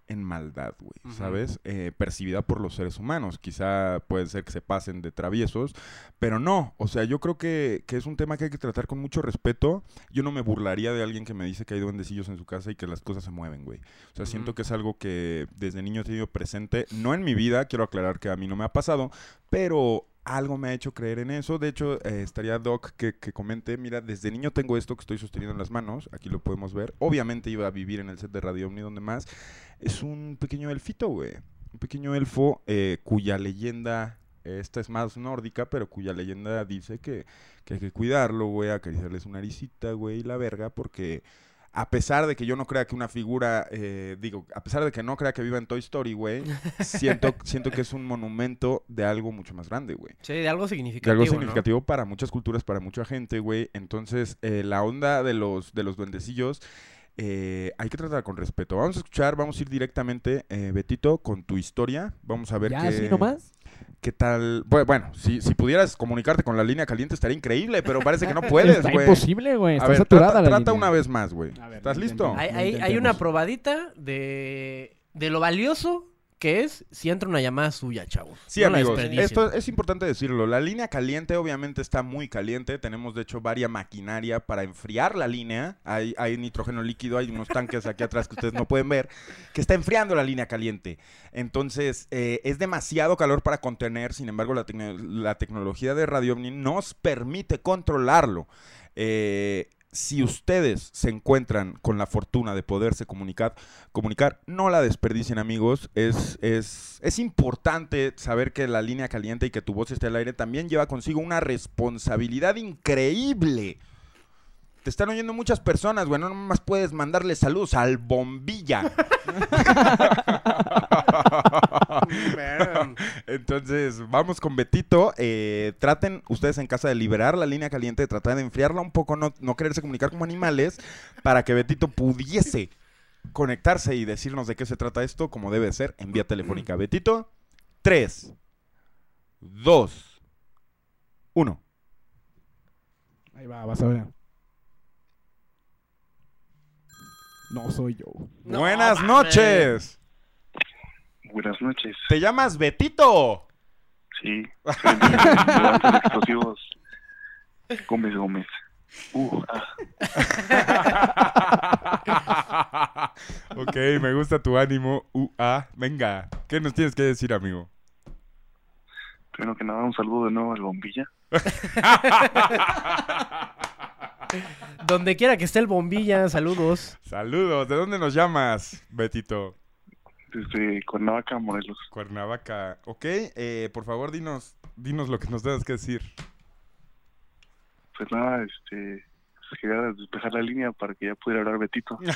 en maldad, güey. ¿sabes? Eh, percibida por los seres humanos. Quizá puede ser que se pasen de traviesos, pero no. O sea, yo creo que, que es un tema que hay que tratar con mucho respeto. Yo no me burlaría de alguien que me dice que hay duendecillos en su casa y que las cosas se mueven, güey. O sea, siento que es algo que desde niño he tenido presente. No en mi vida, quiero aclarar que a mí no me ha pasado, pero algo me ha hecho creer en eso. De hecho, eh, estaría Doc que, que comente, mira, desde niño tengo esto que estoy sosteniendo en las manos, aquí lo podemos ver. Obviamente iba a vivir en el set de Radio Omni, donde más. Es un pequeño elfito, güey. Un pequeño elfo eh, cuya leyenda, esta es más nórdica, pero cuya leyenda dice que, que hay que cuidarlo, güey, acariciarle su naricita, güey, y la verga, porque a pesar de que yo no crea que una figura, eh, digo, a pesar de que no crea que viva en Toy Story, güey, siento, siento que es un monumento de algo mucho más grande, güey. Sí, de algo De significativo, algo ¿no? significativo para muchas culturas, para mucha gente, güey. Entonces, eh, la onda de los, de los duendecillos eh, hay que tratar con respeto. Vamos a escuchar, vamos a ir directamente, eh, Betito, con tu historia. Vamos a ver ¿Ya qué, así nomás? Qué tal. Bu- Bueno, si, si pudieras comunicarte con la línea caliente estaría increíble, pero parece que no puedes, Está güey. imposible, güey, A está ver, saturada trata, la trata línea. una vez más, güey. ver, ¿Estás listo? Hay, hay- una probadita de, de lo valioso que es si entra una llamada suya, chavos. Sí, No amigos, esto es importante decirlo. La línea caliente obviamente está muy caliente. Tenemos, de hecho, varia maquinaria para enfriar la línea. Hay, hay nitrógeno líquido, hay unos tanques aquí atrás que ustedes no pueden ver, que está enfriando la línea caliente. Entonces, eh, es demasiado calor para contener. Sin embargo, la, tecno- la tecnología de Radio Omni nos permite controlarlo. Eh, si ustedes se encuentran con la fortuna de poderse comunicar, comunicar no la desperdicien, amigos. Es, es, es importante saber que la línea caliente y que tu voz esté al aire también lleva consigo una responsabilidad increíble. Te están oyendo muchas personas, güey. No nomás puedes mandarle saludos al bombilla. Entonces, vamos con Betito. Eh, traten ustedes en casa de liberar la línea caliente, tratar de enfriarla un poco, no, no quererse comunicar como animales, para que Betito pudiese conectarse y decirnos de qué se trata esto, como debe ser, en vía telefónica. Betito, 3, 2, 1. Ahí va, vas a ver. No soy yo. Buenas noches. Buenas noches. ¿Te llamas Betito? Sí. explosivos. Gómez Gómez. Uh, ah. ok, me gusta tu ánimo. Uh, ah, venga, ¿qué nos tienes que decir, amigo? Primero que nada, un saludo de nuevo al bombilla. Donde quiera que esté el bombilla, saludos. Saludos, ¿de dónde nos llamas, Betito? Desde Cuernavaca, Morelos. Cuernavaca. Ok, eh, por favor, dinos, dinos lo que nos tengas que decir. Pues nada, este. Pues quería despejar la línea para que ya pudiera hablar Betito.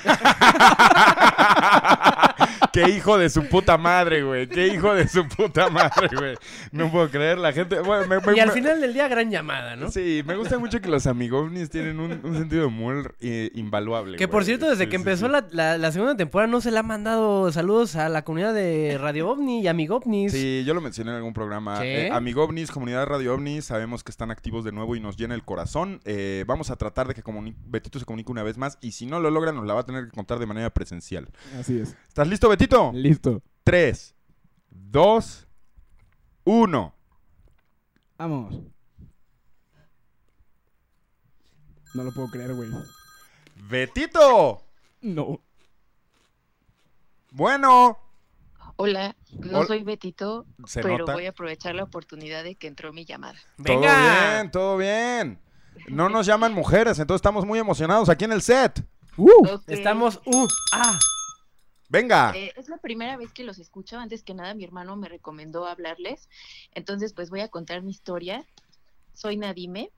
Qué hijo de su puta madre, güey. Qué hijo de su puta madre, güey. No puedo creer, la gente. bueno, me- me- Y al me- final del día, gran llamada, ¿no? Sí, me gusta mucho que los amigovnis tienen un, un sentido de humor eh, invaluable. Que güey. por cierto, desde Sí, que sí, empezó sí. La, la- la segunda temporada no se le ha mandado saludos a la comunidad de Radio OVNI y Amigovnis. Sí, yo lo mencioné en algún programa. Eh, Amigo OVNIs, comunidad Radio OVNIs, sabemos que están activos de nuevo y nos llena el corazón. Eh, vamos a tratar de que Betito se comunique una vez más y si no lo logra nos la va a tener que contar de manera presencial. Así es. ¿Estás listo, Betito? Listo. 3, 2, 1. Vamos. No lo puedo creer, güey. ¡Betito! No. Bueno. Hola, no soy Betito, Se pero nota. voy a aprovechar la oportunidad de que entró mi llamada. Todo bien, todo bien. No nos llaman mujeres, entonces estamos muy emocionados aquí en el set. Ok. Estamos, uh, ah. Venga. Eh, es la primera vez que los escucho. Antes que nada, mi hermano me recomendó hablarles. Entonces, pues voy a contar mi historia. Soy Nadime.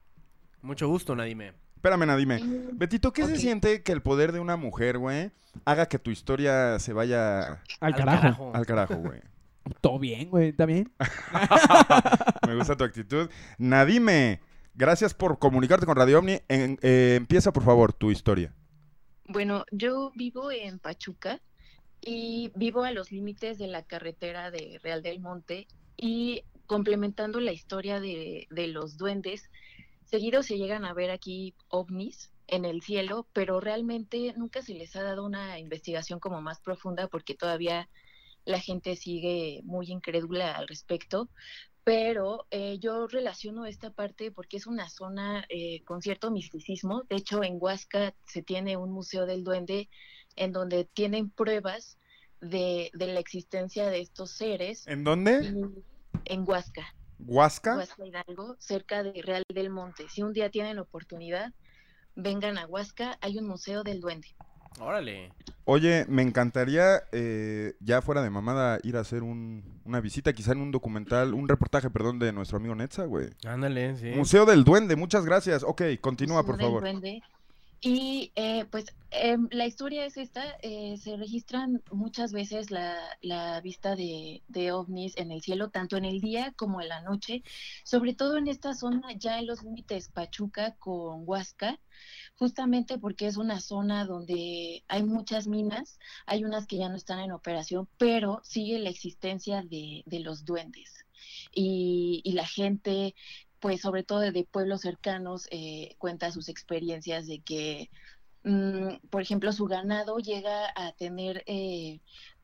Mucho gusto, Nadime. Espérame, Nadime. Mm, Betito, ¿qué se siente que el poder de una mujer, güey, haga que tu historia se vaya Al carajo. al carajo, güey? Todo bien, güey, ¿está bien? Me gusta tu actitud. Nadime, gracias por comunicarte con Radio Omni. Eh, empieza, por favor, tu historia. Bueno, yo vivo en Pachuca y vivo a los límites de la carretera de Real del Monte y complementando la historia de, de los duendes, seguido se llegan a ver aquí ovnis en el cielo, pero realmente nunca se les ha dado una investigación como más profunda porque todavía la gente sigue muy incrédula al respecto. Pero eh, yo relaciono esta parte porque es una zona eh, con cierto misticismo. De hecho, en Huasca se tiene un museo del duende en donde tienen pruebas de, de la existencia de estos seres. ¿En dónde? Y en Huasca. ¿Huasca? Huasca Hidalgo, cerca de Real del Monte. Si un día tienen oportunidad, vengan a Huasca, hay un museo del duende. Órale. Oye, me encantaría, eh, ya fuera de mamada, ir a hacer un- una visita, quizá en un documental, un reportaje, perdón, de nuestro amigo Netza, güey. Ándale, sí. Museo del Duende, muchas gracias. Ok, continúa, por Museo del favor. Duende. Y eh, pues em, la historia es esta, eh, se registran muchas veces la, la vista de, de ovnis en el cielo, tanto en el día como en la noche, sobre todo en esta zona ya en los límites Pachuca con Huasca, justamente porque es una zona donde hay muchas minas, hay unas que ya no están en operación, pero sigue la existencia de, de los duendes. Y, y la gente pues sobre todo de pueblos cercanos, eh, cuenta sus experiencias de que, mm, por ejemplo, su ganado llega a tener eh,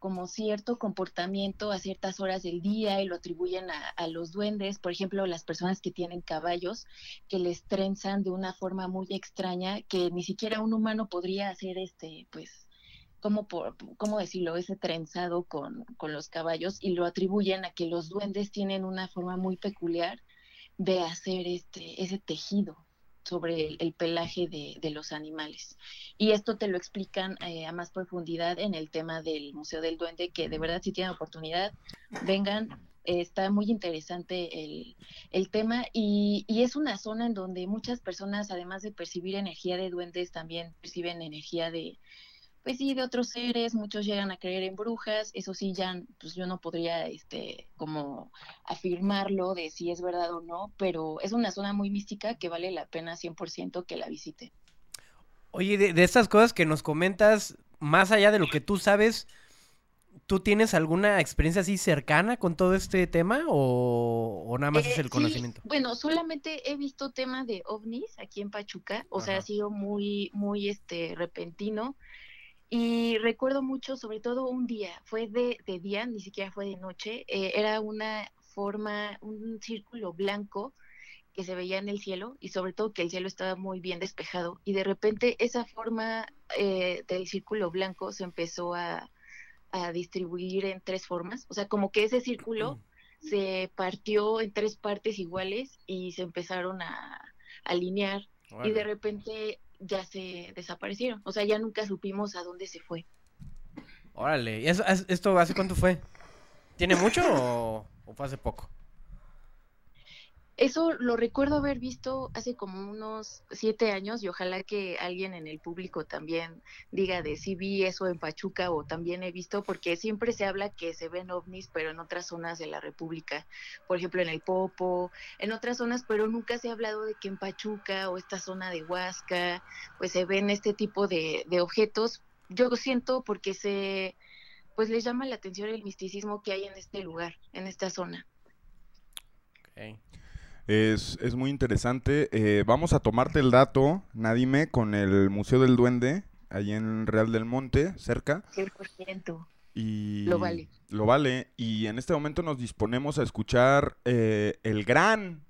como cierto comportamiento a ciertas horas del día y lo atribuyen a, los duendes. Por ejemplo, las personas que tienen caballos que les trenzan de una forma muy extraña que ni siquiera un humano podría hacer este, pues, ¿cómo, por, cómo decirlo? Ese trenzado con, con los caballos y lo atribuyen a que los duendes tienen una forma muy peculiar de hacer este ese tejido sobre el, el pelaje de, los animales. Y esto te lo explican eh, a más profundidad en el tema del Museo del Duende, que de verdad si tienen oportunidad, vengan. está muy interesante el, tema y es una zona en donde muchas personas, además de percibir energía de duendes, también perciben energía de, pues sí, de otros seres, muchos llegan a creer en brujas, eso sí, ya, pues yo no podría, este, como afirmarlo de si es verdad o no, pero es una zona muy mística que vale la pena 100% que la visite. Oye, de, de estas cosas que nos comentas, más allá de lo que tú sabes, ¿tú tienes alguna experiencia así cercana con todo este tema o, o nada más es Eh, el sí, conocimiento? bueno, solamente he visto temas de ovnis aquí en Pachuca, o sea, ha sido muy, muy, este, repentino. Y recuerdo mucho, sobre todo un día, fue de, de día, ni siquiera fue de noche, eh, era una forma, un círculo blanco que se veía en el cielo y sobre todo que el cielo estaba muy bien despejado y de repente esa forma eh, del círculo blanco se empezó a, a distribuir en tres formas, o sea, como que ese círculo se partió en tres partes iguales y se empezaron a, a alinear y de repente ya se desaparecieron, o sea, ya nunca supimos a dónde se fue. Órale, ¿y eso- es- ¿esto hace cuánto fue? ¿Tiene mucho o, o fue hace poco? Eso lo recuerdo haber visto hace como unos siete años y ojalá que alguien en el público también diga de si vi eso en Pachuca o también he visto, porque siempre se habla que se ven ovnis, pero en otras zonas de la República, por ejemplo en el Popo, en otras zonas, pero nunca se ha hablado de que en Pachuca o esta zona de Huasca, pues se ven este tipo de, objetos. Yo lo siento porque se, pues les llama la atención el misticismo que hay en este lugar, en esta zona. Es, es muy interesante. Eh, vamos a tomarte el dato, Nadime, con el Museo del Duende, ahí en Real del Monte, cerca. 100%. Y Lo vale. Lo vale. Y en este momento nos disponemos a escuchar eh, el gran,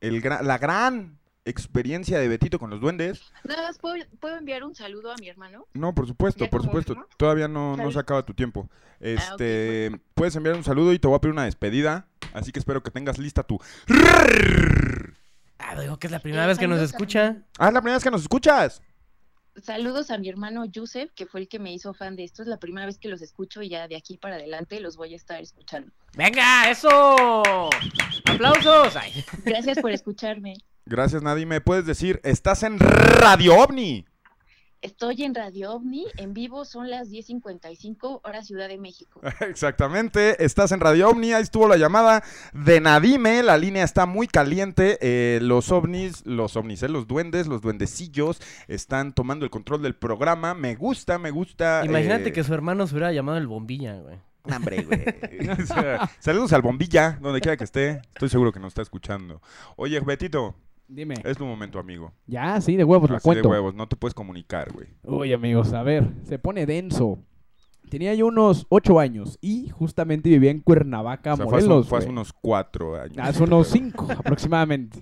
el gra- la gran experiencia de Betito con los duendes. Nada más, ¿puedo, puedo enviar un saludo a mi hermano? No, por supuesto, ¿Ya por supuesto. Todavía no, no se acaba tu tiempo. Ah, Este, puedes enviar un saludo y te voy a pedir una despedida. Así que espero que tengas lista tu. Ah, digo que es la primera Eh, vez que nos saludos a escucha. Ah, es la primera vez que nos escuchas. Saludos a mi hermano Yusef, que fue el que me hizo fan de esto. Es la primera vez que los escucho y ya de aquí para adelante los voy a estar escuchando. ¡Venga, eso! ¡Aplausos! Ay. Gracias por escucharme. Gracias, Nadie. ¿Me puedes decir, estás en Radio OVNI? Estoy en Radio OVNI, en vivo son las 10.55 hora Ciudad de México. Exactamente, estás en Radio OVNI, ahí estuvo la llamada de Nadime, la línea está muy caliente, eh, los ovnis, los ovnis, eh, los duendes, los duendecillos están tomando el control del programa, me gusta, me gusta. Imagínate eh, que su hermano se hubiera llamado el bombilla, güey. Hombre, güey. O sea, Saludos al bombilla, donde quiera que esté, estoy seguro que nos está escuchando. Oye, Betito. Dime. Es tu momento, amigo. Ya, sí, de huevos la Así de cuento. huevos, no te puedes comunicar, güey. Uy, amigos, a ver, se pone denso. Tenía yo unos ocho años y justamente vivía en Cuernavaca, O sea, fue hace- Morelos. fue hace güey. unos cuatro años. Hace unos cinco aproximadamente.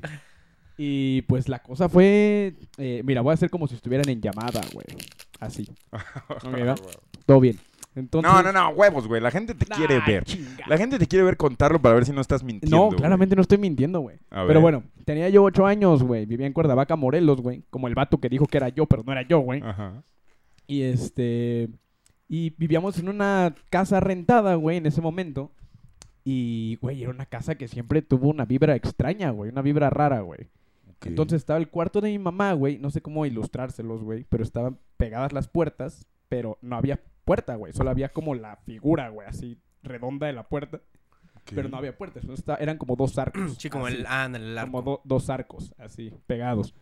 Y pues la cosa fue. eh, mira, voy a hacer como si estuvieran en llamada, güey. Así. Ok, ¿va? Todo bien. Entonces, No, no, no, huevos, güey. La gente te quiere Ay, ver. chinga. La gente te quiere ver contarlo para ver si no estás mintiendo. No, güey. claramente no estoy mintiendo, güey. Pero bueno, tenía yo ocho años, güey. Vivía en Cuernavaca, Morelos, güey. Como el vato que dijo que era yo, pero no era yo, güey. Ajá. Y este. Y vivíamos en una casa rentada, güey, en ese momento. Y, güey, era una casa que siempre tuvo una vibra extraña, güey. Una vibra rara, güey. Entonces estaba el cuarto de mi mamá, güey. No sé cómo ilustrárselos, güey. Pero estaban pegadas las puertas. Pero no había puerta, güey. Solo había como la figura, güey, así redonda de la puerta. Pero no había puertas. Esta- eran como dos arcos. Sí, como el- así. ah, ándale, el arco. Como do- dos arcos, así, pegados.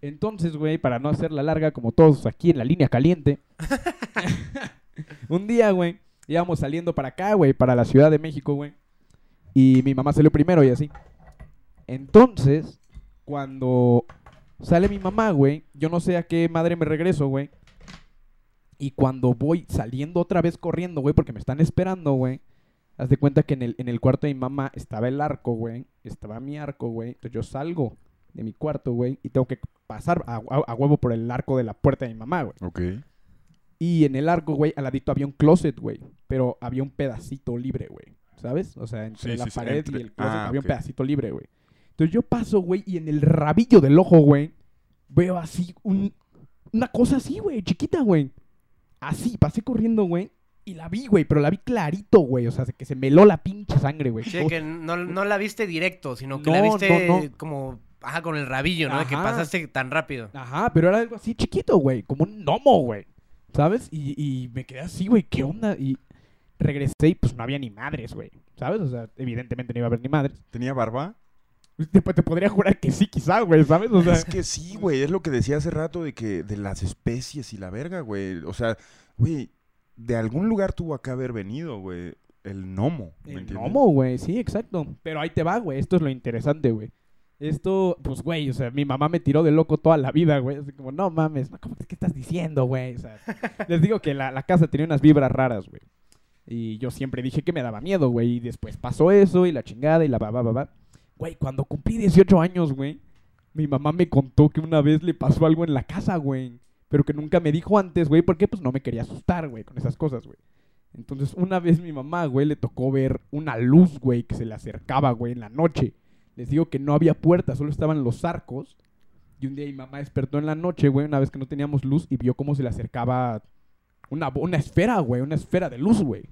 Entonces, güey, para no hacerla larga, como todos aquí en la línea caliente, un día, güey, íbamos saliendo para acá, güey, para la Ciudad de México, güey. Y mi mamá salió primero y así. Entonces, cuando sale mi mamá, güey, yo no sé a qué madre me regreso, güey. Y cuando voy saliendo otra vez corriendo, güey, porque me están esperando, güey. Haz de cuenta que en el, en el cuarto de mi mamá estaba el arco, güey. Estaba mi arco, güey. Entonces yo salgo de mi cuarto, güey. Y tengo que pasar a, a- a huevo por el arco de la puerta de mi mamá, güey. Ok. Y en el arco, güey, al ladito había un closet, güey. Pero había un pedacito libre, güey. ¿Sabes? O sea, entre Sí, la sí, pared entre- y el closet ah, había un pedacito libre, güey. Entonces yo paso, güey, y en el rabillo del ojo, güey, veo así un, una cosa así, güey, chiquita, güey. Así, pasé corriendo, güey. Y la vi, güey, pero la vi clarito, güey. O sea, que se meló la pinche sangre, güey. Sí, que no, no la viste directo, sino que No, la viste no, no. como, ajá, con el rabillo, ¿no? De que Ajá. pasaste tan rápido. Ajá, pero era algo así chiquito, güey. Como un gnomo, güey. ¿Sabes? Y, y me quedé así, güey. ¿Qué onda? Y regresé y pues no había ni madres, güey. ¿Sabes? O sea, evidentemente no iba a haber ni madres. ¿Tenía barba? Te, te podría jurar que sí, quizá, güey, ¿sabes? O sea, Es que sí, güey, es lo que decía hace rato de que de las especies y la verga, güey. O sea, güey, de algún lugar tuvo que haber venido, güey, el gnomo, ¿me El entiendes? gnomo, güey, sí, exacto. Pero ahí te va, güey. Esto es lo interesante, güey. Esto, pues, güey, o sea, mi mamá me tiró de loco toda la vida, güey. Así como, no mames, ¿cómo ¿qué estás diciendo, güey? O sea, les digo que la, la casa tenía unas vibras raras, güey. Y yo siempre dije que me daba miedo, güey. Y después pasó eso y la chingada y la ba, ba, ba, ba. Güey, cuando cumplí 18 años, güey, mi mamá me contó que una vez le pasó algo en la casa, güey. Pero que nunca me dijo antes, güey, porque pues no me quería asustar, güey, con esas cosas, güey. Entonces, una vez mi mamá, güey, le tocó ver una luz, güey, que se le acercaba, güey, en la noche. Les digo que no había puerta, solo estaban los arcos. Y un día mi mamá despertó en la noche, güey, una vez que no teníamos luz, y vio cómo se le acercaba una, una esfera, güey, una esfera de luz, güey.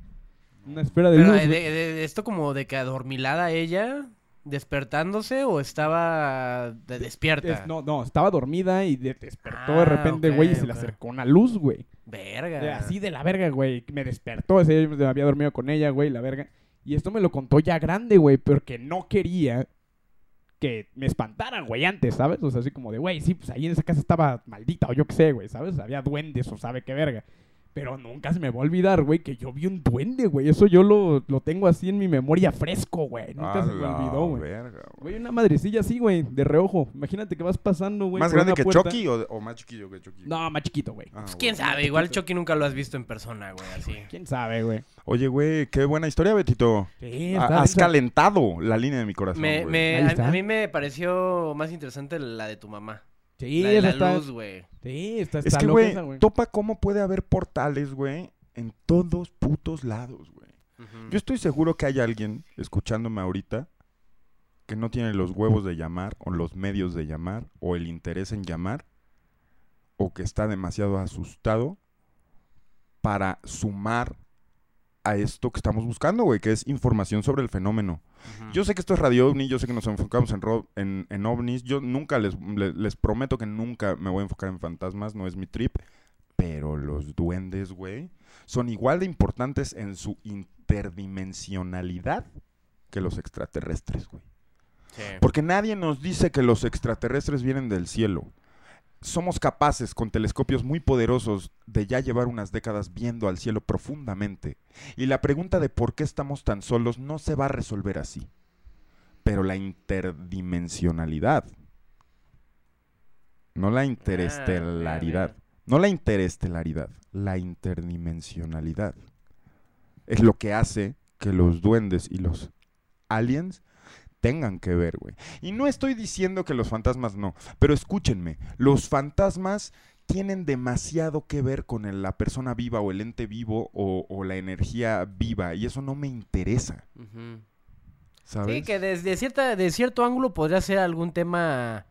Una esfera de Pero, luz. güey. de, de- de esto como de que adormilada ella, despertándose o estaba de- despierta. Es- no, no, estaba dormida y de- despertó Ah, de repente, ok, güey, y se le acercó una luz, güey. Verga. De- Así de la verga, güey. Me despertó, ese me había dormido con ella, güey, la verga. Y esto me lo contó ya grande, güey, porque no quería que me espantaran, güey, antes, ¿sabes? O sea, así como de, güey, sí, pues ahí en esa casa estaba maldita o yo qué sé, güey, ¿sabes? Había duendes o sabe qué verga. Pero nunca se me va a olvidar, güey, que yo vi un duende, güey. Eso yo lo, lo tengo así en mi memoria fresco, güey. Nunca A se me olvidó, güey. Güey, una madrecilla así, güey, de reojo. Imagínate que vas pasando, güey. ¿Más grande que puerta. Chucky o, o más chiquillo que Chucky? No, más chiquito, güey. Ah, Pues, quién sabe, igual Chucky nunca lo has visto en persona, güey, así. ¿Quién sabe, güey? Oye, güey, qué buena historia, Betito. Sí, está Has calentado la línea de mi corazón, Me, güey. me- a, a mí me pareció más interesante la de tu mamá. Sí, la de esa la está- luz, güey. Sí, está, Es que, güey, topa cómo puede haber portales, güey, en todos putos lados, güey. Yo estoy seguro que hay alguien escuchándome ahorita que no tiene los huevos de llamar, o los medios de llamar, o el interés en llamar, o que está demasiado asustado para sumar a esto que estamos buscando, güey, que es información sobre el fenómeno. Yo sé que esto es Radio OVNI, yo sé que nos enfocamos en, ro- en, en ovnis. Yo nunca les, le- les prometo que nunca me voy a enfocar en fantasmas, no es mi trip. Pero los duendes, güey, son igual de importantes en su interdimensionalidad que los extraterrestres, güey. Porque nadie nos dice que los extraterrestres vienen del cielo. Somos capaces, con telescopios muy poderosos, de ya llevar unas décadas viendo al cielo profundamente. Y la pregunta de por qué estamos tan solos no se va a resolver así. Pero la interdimensionalidad, no la interestelaridad, no la interestelaridad, la interdimensionalidad, es lo que hace que los duendes y los aliens tengan que ver, güey. Y no estoy diciendo que los fantasmas no, pero escúchenme, los fantasmas tienen demasiado que ver con el- la persona viva o el ente vivo o, o la energía viva y eso no me interesa. ¿sabes? Sí, que desde cierta, de cierto ángulo podría ser algún tema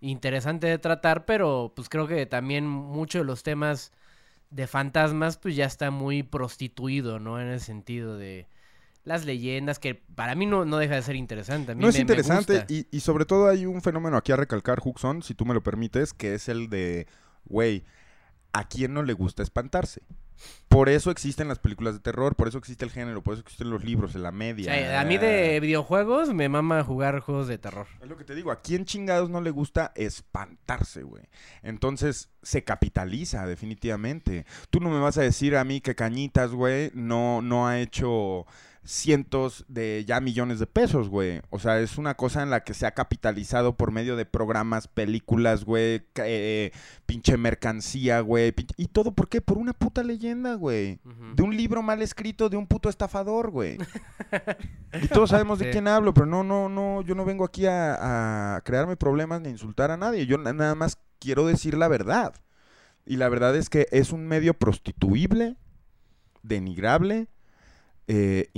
interesante de tratar, pero pues creo que también muchos de los temas de fantasmas pues ya está muy prostituido, ¿no? En el sentido de las leyendas, que para mí no, no deja de ser interesante. A mí No es me- interesante y, y sobre todo hay un fenómeno aquí a recalcar, Huxon, si tú me lo permites, que es el de, güey, ¿a quién no le gusta espantarse? Por eso existen las películas de terror, por eso existe el género, por eso existen los libros, la O media. sea, a mí de videojuegos me mama jugar juegos de terror. Es lo que te digo, ¿a quién chingados no le gusta espantarse, güey? Entonces, se capitaliza definitivamente. Tú no me vas a decir a mí que Cañitas, güey, no, no ha hecho cientos de ya millones de pesos, güey. O sea, es una cosa en la que se ha capitalizado por medio de programas, películas, güey, eh, pinche mercancía, güey. pinche- ¿Y todo por qué? Por una puta leyenda, güey. De un libro mal escrito de un puto estafador, güey. Y todos sabemos de quién hablo, pero no, no, no, yo no vengo aquí a, a crearme problemas ni insultar a nadie. Yo na- nada más quiero decir la verdad. Y la verdad es que es un medio prostituible, denigrable, eh,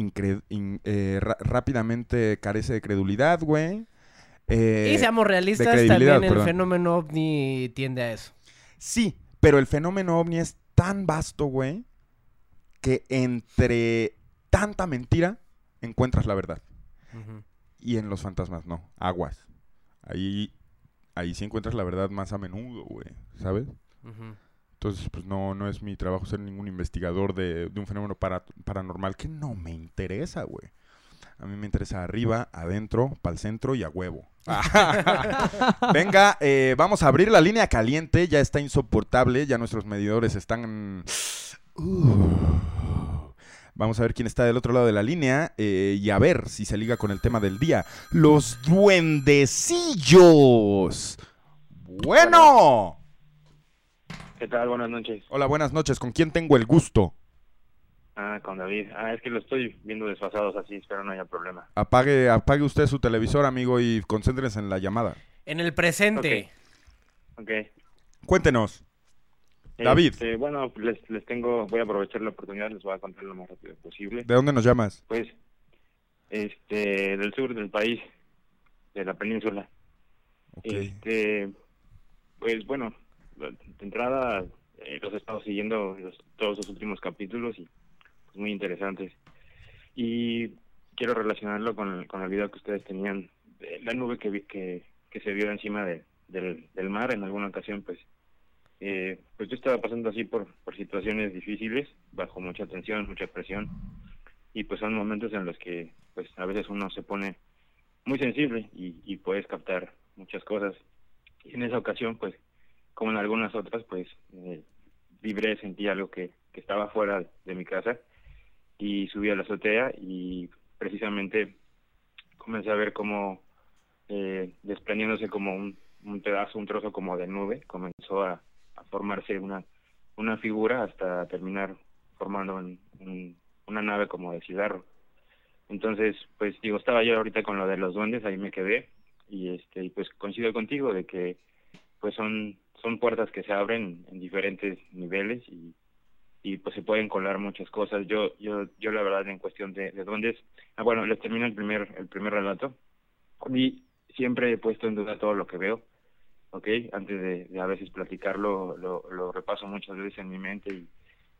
in- eh, rápidamente carece de credulidad, güey. Eh, y seamos realistas, también el perdón. fenómeno ovni tiende a eso. Sí, pero el fenómeno ovni es tan vasto, güey, que entre tanta mentira encuentras la verdad. Y en los fantasmas no, aguas. Ahí, ahí sí encuentras la verdad más a menudo, güey, ¿sabes? Ujú. Entonces, pues no, no es mi trabajo ser ningún investigador de, un fenómeno para- paranormal que no me interesa, güey. A mí me interesa arriba, adentro, para el centro y a huevo. Venga, eh, vamos a abrir la línea caliente. Ya está insoportable. Ya nuestros medidores están. Vamos a ver quién está del otro lado de la línea eh, y a ver si se liga con el tema del día. Los duendecillos. Bueno. ¿Qué tal? Buenas noches. Hola, buenas noches. ¿Con quién tengo el gusto? Ah, con David. Ah, es que lo estoy viendo desfasados así, espero no haya problema. Apague, apague usted su televisor, amigo, y concéntrese en la llamada. En el presente. Ok. Cuéntenos. David. Este, bueno, les, les tengo, voy a aprovechar la oportunidad, les voy a contar lo más rápido posible. ¿De dónde nos llamas? Pues, este, del sur del país, de la península. Este, pues bueno, de entrada eh, los he estado siguiendo los- todos los últimos capítulos y pues, muy interesantes. Y quiero relacionarlo con, con el video que ustedes tenían, la nube que, vi- que, que se vio encima de- del, del mar en alguna ocasión, pues eh, pues yo estaba pasando así por, por situaciones difíciles, bajo mucha tensión, mucha presión, y pues son momentos en los que pues a veces uno se pone muy sensible y, y puedes captar muchas cosas. Y en esa ocasión, pues, como en algunas otras, pues, eh, vibré, sentí algo que, que estaba fuera de mi casa y subí a la azotea y precisamente comencé a ver como eh, desprendiéndose como un, pedazo, un trozo como de nube, comenzó a, formarse una, una figura hasta terminar formando un- un- una nave como de cigarro. Entonces, pues digo, estaba yo ahorita con lo de los duendes, ahí me quedé y este pues coincido contigo de que pues son son puertas que se abren en diferentes niveles y y pues se pueden colar muchas cosas. Yo yo yo la verdad en cuestión de, de duendes, ah, bueno, les termino el primer el primer relato. Y siempre he puesto en duda todo lo que veo. ¿ok? Antes de, de a veces platicarlo, lo, lo repaso muchas veces en mi mente y,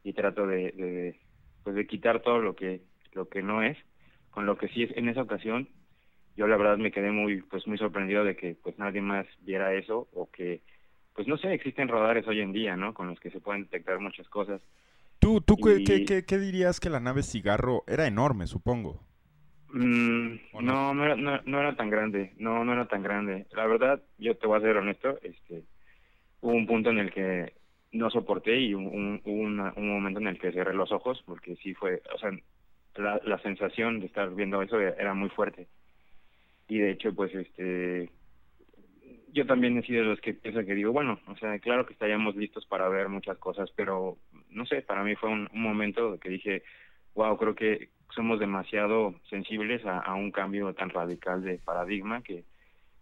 y trato de, de, pues de quitar todo lo que, lo que no es, con lo que sí es en esa ocasión yo la verdad me quedé muy pues muy sorprendido de que pues nadie más viera eso o que pues no sé existen radares hoy en día no con los que se pueden detectar muchas cosas ¿Tú, tú qué- Y- qué, qué- qué dirías que la nave cigarro era enorme, supongo? Mm, no, no era, no, no era tan grande, no, no era tan grande. La verdad, yo te voy a ser honesto, este, hubo un punto en el que no soporté y un, un, una- un momento en el que cerré los ojos porque sí fue, o sea, la, la sensación de estar viendo eso era muy fuerte. Y de hecho, pues, este, yo también he sido de los que piensa que digo, bueno, o sea, claro que estaríamos listos para ver muchas cosas, pero no sé, para mí fue un, momento que dije, wow, creo que somos demasiado sensibles a, un cambio tan radical de paradigma que,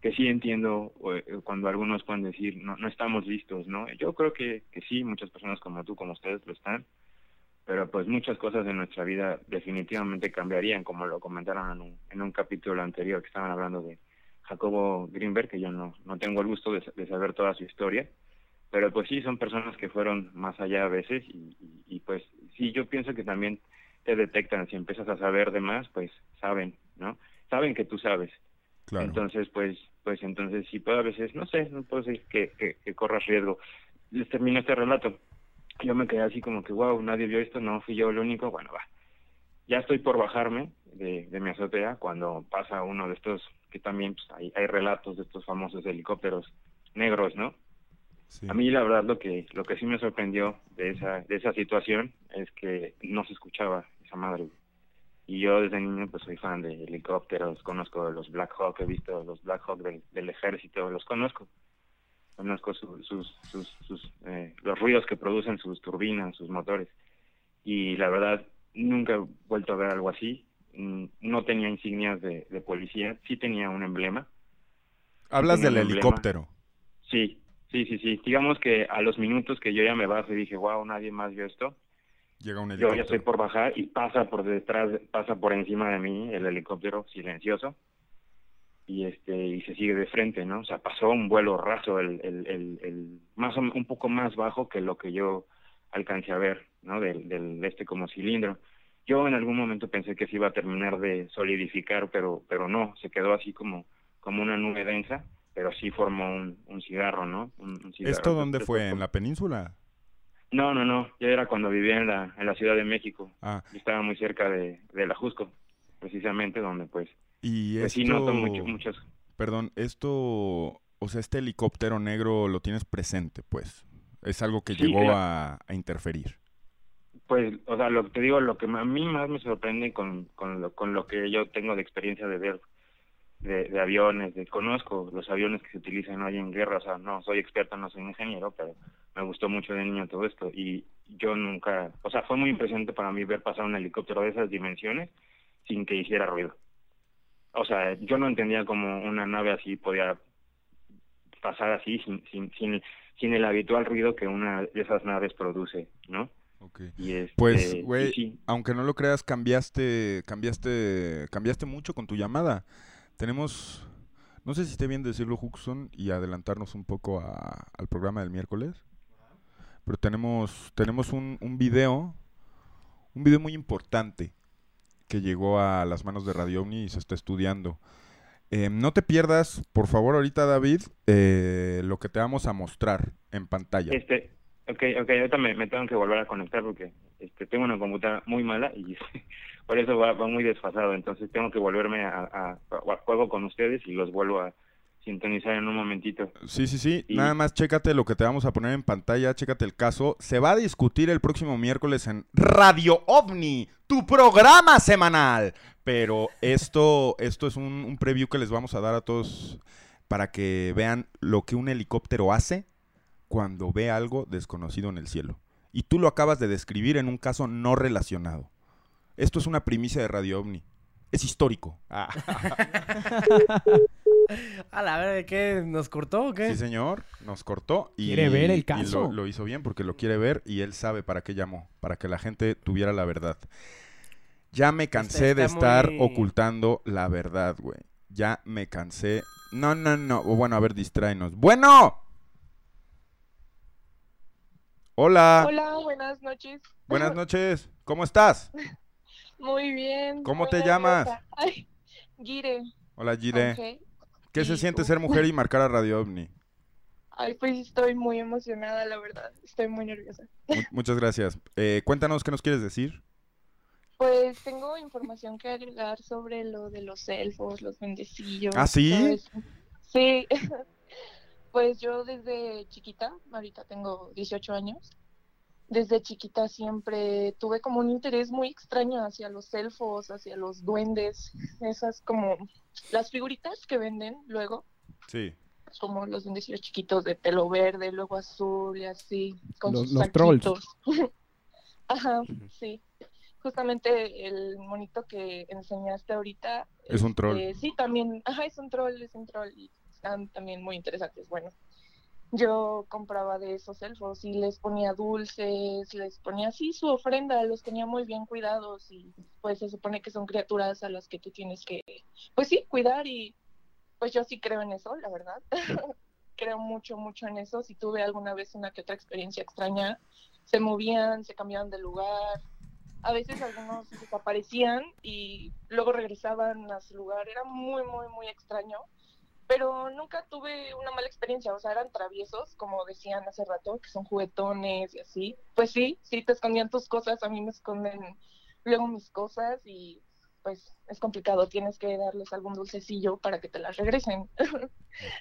que sí entiendo eh, cuando algunos pueden decir, no, no estamos listos, ¿no? Yo creo que, que sí, muchas personas como tú, como ustedes lo están, pero pues muchas cosas en nuestra vida definitivamente cambiarían, como lo comentaron en un, en un capítulo anterior que estaban hablando de Jacobo Greenberg, que yo no, no tengo el gusto de, de saber toda su historia, pero pues sí, son personas que fueron más allá a veces y, y, y, pues sí, yo pienso que también te detectan, si empiezas a saber de más, pues saben, ¿no? Saben que tú sabes. Claro. Entonces, pues, pues entonces sí puedo a veces, no sé, no puedo decir que, que, que corras riesgo. Les termino este relato. Yo me quedé así como que, wow, nadie vio esto, no fui yo el único, bueno, va. Ya estoy por bajarme de, de mi azotea cuando pasa uno de estos, que también pues, hay, hay relatos de estos famosos helicópteros negros, ¿no? A mí la verdad lo que lo que sí me sorprendió de esa de esa situación es que no se escuchaba esa madre. Y yo desde niño pues soy fan de helicópteros, conozco los Black Hawk, he visto los Black Hawk del, del ejército, los conozco. Conozco su- sus sus sus eh, los ruidos que producen sus turbinas, sus motores. Y la verdad nunca he vuelto a ver algo así. Mm, No tenía insignias de, de policía, sí tenía un emblema. Hablas tenía del helicóptero. Sí, sí, sí, sí. Digamos que a los minutos que yo ya me bajo y dije, wow, nadie más vio esto, Llega un yo ya estoy por bajar y pasa por detrás, pasa por encima de mí el helicóptero silencioso y este y se sigue de frente, ¿no? O sea, pasó un vuelo raso, el, el, el, el- más o- un poco más bajo que lo que yo alcancé a ver, ¿no? Del, del este como cilindro. Yo en algún momento pensé que se iba a terminar de solidificar, pero pero no, se quedó así como como una nube densa, pero sí formó un, un cigarro, ¿no? Un, un cigarro. ¿Esto dónde Entonces, fue? ¿En la península? no, no, no. Ya era cuando vivía en la, en la Ciudad de México. Ah. Yo estaba muy cerca de, de la Jusco, precisamente, donde pues, Y pues sí esto... noto mucho, muchos... Perdón, esto... O sea, este helicóptero negro lo tienes presente, pues. Es algo que Sí, llegó claro. a, a interferir. Pues, o sea, lo que te digo, lo que a mí más me sorprende con, con, lo, con lo que yo tengo de experiencia de ver de, aviones, de, conozco los aviones que se utilizan hoy en guerra, o sea, no soy experto, no soy ingeniero, pero me gustó mucho de niño todo esto y yo nunca, o sea, fue muy impresionante para mí ver pasar un helicóptero de esas dimensiones sin que hiciera ruido. O sea, yo no entendía cómo una nave así podía pasar así sin, sin, sin, sin el habitual ruido que una de esas naves produce, ¿no? Y este, Pues, sí, güey, sí. aunque no lo creas, cambiaste, cambiaste, cambiaste mucho con tu llamada. Tenemos, no sé si esté bien decirlo, Huxon, y adelantarnos un poco a- al programa del miércoles. Pero tenemos, tenemos un, un video, un video muy importante que llegó a las manos de Radio Omni y se está estudiando. Eh, no te pierdas, por favor, ahorita, David, eh, lo que te vamos a mostrar en pantalla. Este, ok, ok, ahorita me, me tengo que volver a conectar porque este, tengo una computadora muy mala y por eso va, va muy desfasado. Entonces tengo que volverme a, a, a juego con ustedes y los vuelvo a sintonizar en un momentito. Sí, sí, sí. Y- Nada más chécate lo que te vamos a poner en pantalla, chécate el caso. Se va a discutir el próximo miércoles en Radio OVNI, tu programa semanal. Pero esto, esto es un, un preview que les vamos a dar a todos para que vean lo que un helicóptero hace cuando ve algo desconocido en el cielo. Y tú lo acabas de describir en un caso no relacionado. Esto es una primicia de Radio OVNI. Es histórico. Ah. A la ver, ¿qué? ¿Nos cortó o qué? Sí, señor, nos cortó y, Quiere ver el y caso. lo, lo hizo bien porque lo quiere ver y él sabe para qué llamó, para que la gente tuviera la verdad. Ya me cansé de estar muy- ocultando la verdad, güey. Ya me cansé. No, no, no. Bueno, a ver, distráenos. Bueno. Hola. Hola, buenas noches. Buenas noches. ¿Cómo estás? Muy bien. ¿Cómo te llamas? Ay, Gire. Hola, Gire. ¿Qué se siente ser mujer y marcar a Radio OVNI? Ay, pues estoy muy emocionada, la verdad. Estoy muy nerviosa. Mu- muchas gracias. Eh, cuéntanos qué nos quieres decir. Pues tengo información que agregar sobre lo de los elfos, los bendecillos. ¿Ah, sí? Sí. Pues yo desde chiquita, ahorita tengo 18 años, desde chiquita siempre tuve como un interés muy extraño hacia los elfos, hacia los duendes, esas como las figuritas que venden luego, Sí. como los duendecillos chiquitos de pelo verde, luego azul y así, con Los- sus los trolls. Ajá, sí. Justamente el monito que enseñaste ahorita. Es un troll. eh, sí, también, ajá, es un troll, es un troll y están también muy interesantes. Bueno, yo compraba de esos elfos y les ponía dulces, les ponía así su ofrenda, los tenía muy bien cuidados y pues se supone que son criaturas a las que tú tienes que, pues sí, cuidar y pues yo sí creo en eso, la verdad. creo mucho, mucho en eso. Si tuve alguna vez una que otra experiencia extraña, se movían, se cambiaban de lugar. A veces algunos desaparecían y luego regresaban a su lugar. Era muy, muy, muy extraño. Pero nunca tuve una mala experiencia. O sea, eran traviesos, como decían hace rato, que son juguetones y así. Pues sí, sí te escondían tus cosas. A mí me esconden luego mis cosas y pues es complicado. Tienes que darles algún dulcecillo para que te las regresen.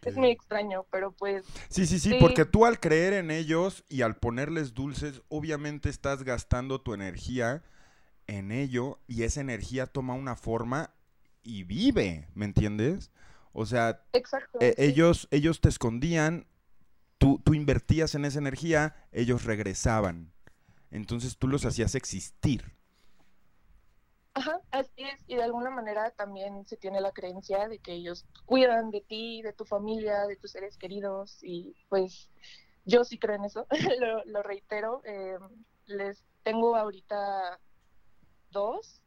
es muy extraño, pero pues Sí, sí, sí, porque tú al creer en ellos y al ponerles dulces, obviamente estás gastando tu energía en ello y esa energía toma una forma y vive, ¿me entiendes? O sea, Exacto, e- sí. ellos, ellos te escondían, tú, tú invertías en esa energía, ellos regresaban. Entonces tú los hacías existir. Ajá, así es, y de alguna manera también se tiene la creencia de que ellos cuidan de ti, de tu familia, de tus seres queridos, y pues yo sí creo en eso, lo, lo reitero, eh, les tengo ahorita dos,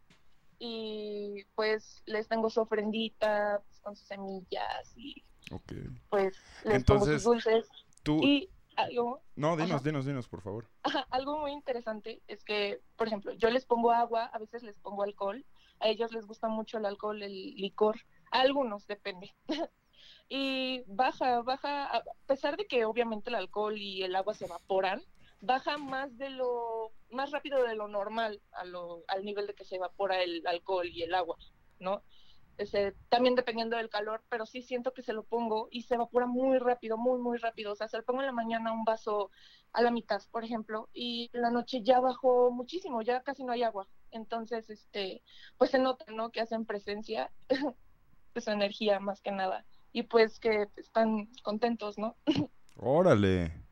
y pues les tengo su ofrendita con sus semillas, y Ok. pues les pongo Entonces, sus dulces, tú... y algo No, dinos, Ajá. dinos, dinos, por favor. Ajá, algo muy interesante es que, por ejemplo, yo les pongo agua, a veces les pongo alcohol, a ellos les gusta mucho el alcohol, el licor, a algunos depende. y baja, baja, a pesar de que obviamente el alcohol y el agua se evaporan, baja más de lo, más rápido de lo normal a lo, al nivel de que se evapora el alcohol y el agua, ¿no? Ese, también dependiendo del calor, pero sí siento que se lo pongo y se evapora muy rápido, muy, muy rápido. O sea, se lo pongo en la mañana un vaso a la mitad, por ejemplo, y en la noche ya bajó muchísimo, ya casi no hay agua. Entonces, este, pues se nota, ¿no? Que hacen presencia, pues energía más que nada. Y pues que están contentos, ¿no? Órale.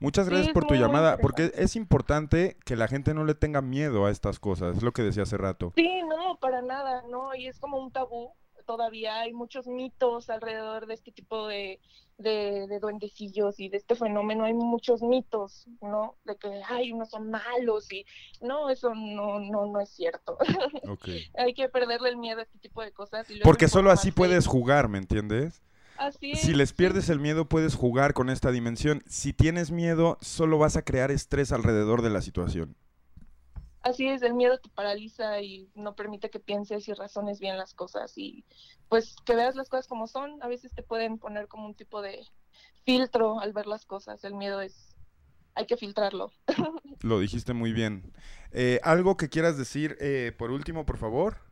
Muchas gracias por tu llamada, porque es importante que la gente no le tenga miedo a estas cosas, es lo que decía hace rato. Sí, no, para nada, ¿no? Y es como un tabú. Todavía hay muchos mitos alrededor de este tipo de, de, de duendecillos y de este fenómeno. Hay muchos mitos, ¿no? De que, ay, unos son malos y no, eso no, no, no es cierto. Ok. hay que perderle el miedo a este tipo de cosas. Y luego Porque solo así puedes jugar, ¿me entiendes? Así es. Si les pierdes el miedo, puedes jugar con esta dimensión. Si tienes miedo, solo vas a crear estrés alrededor de la situación. Así es, el miedo te paraliza y no permite que pienses y razones bien las cosas y pues que veas las cosas como son. A veces te pueden poner como un tipo de filtro al ver las cosas. El miedo es, hay que filtrarlo. Lo dijiste muy bien. Eh, ¿Algo que quieras decir eh, por último, por favor?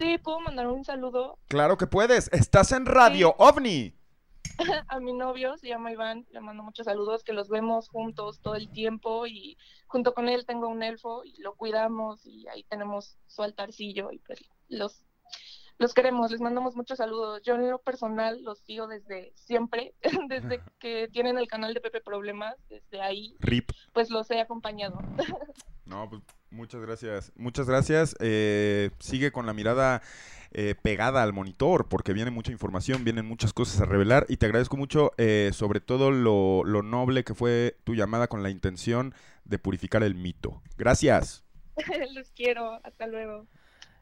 Sí, puedo mandar un saludo Claro que puedes. Estás en Radio OVNI. a mi novio, se llama Iván, le mando muchos saludos, que los vemos juntos todo el tiempo y junto con él tengo un elfo y lo cuidamos y ahí tenemos su altarcillo y pues los, los queremos, les mandamos muchos saludos. Yo en lo personal los sigo desde siempre, desde que tienen el canal de Pepe Problemas, desde ahí RIP. pues los he acompañado. No, pues muchas gracias. Muchas gracias. Eh, sigue con la mirada eh, pegada al monitor porque viene mucha información, vienen muchas cosas a revelar y te agradezco mucho eh, sobre todo lo, lo noble que fue tu llamada con la intención de purificar el mito. Gracias. los quiero, hasta luego.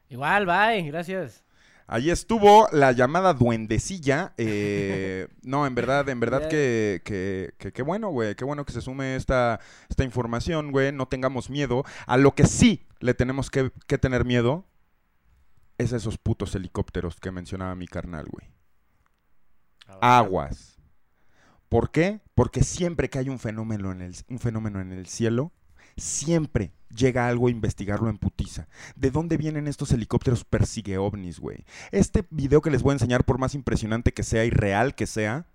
Igual, bye, gracias. Ahí estuvo la llamada duendecilla. eh, no, en verdad, en verdad que, que, que- qué bueno, güey. Qué bueno que se sume esta, esta información, güey. No tengamos miedo. A lo que sí le tenemos que, que tener miedo es a esos putos helicópteros que mencionaba mi carnal, güey. Aguas. ¿Por qué? Porque siempre que hay un fenómeno en el, un fenómeno en el cielo, siempre llega algo a investigarlo en putiza. ¿De dónde vienen estos helicópteros persigue ovnis, güey? Este video que les voy a enseñar, por más impresionante que sea y real que sea,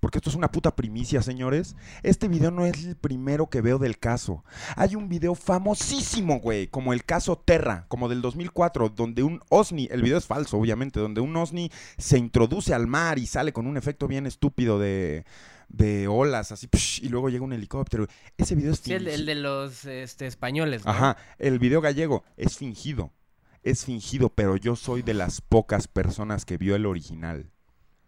porque esto es una puta primicia, señores. Este video no es el primero que veo del caso. Hay un video famosísimo, güey, como el caso Terra, como del 2004, donde un OSNI, el video es falso, obviamente, donde un OSNI se introduce al mar y sale con un efecto bien estúpido de, de olas, así, psh, y luego llega un helicóptero. Ese video es Sí, el, fingi- el de los este, españoles, ¿no? Ajá, el video gallego es fingido. Es fingido, pero yo soy de las pocas personas que vio el original.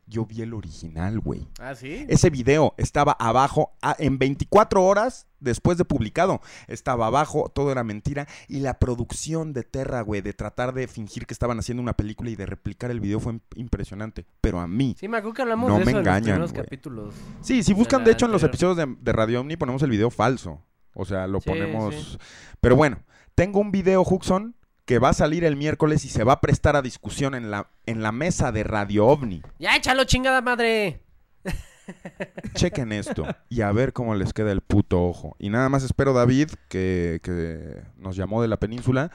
Yo vi el original, güey. Ah, ¿sí? Ese video estaba abajo en 24 horas después de publicado. Estaba abajo, todo era mentira. Y la producción de Terra, güey, de tratar de fingir que estaban haciendo una película y de replicar el video fue im- impresionante. Pero a mí. Sí, me acuerdo que hablamos no de me eso en los engañan, capítulos. Sí, si buscan, de hecho, en los episodios de, de Radio Omni ponemos el video falso. O sea, lo Sí, ponemos. sí. Pero bueno, tengo un video, Huxon, que va a salir el miércoles y se va a prestar a discusión en la, en la mesa de Radio OVNI. ¡Ya échalo, chingada madre! Chequen esto y a ver cómo les queda el puto ojo. Y nada más espero, David, que, que nos llamó de la península,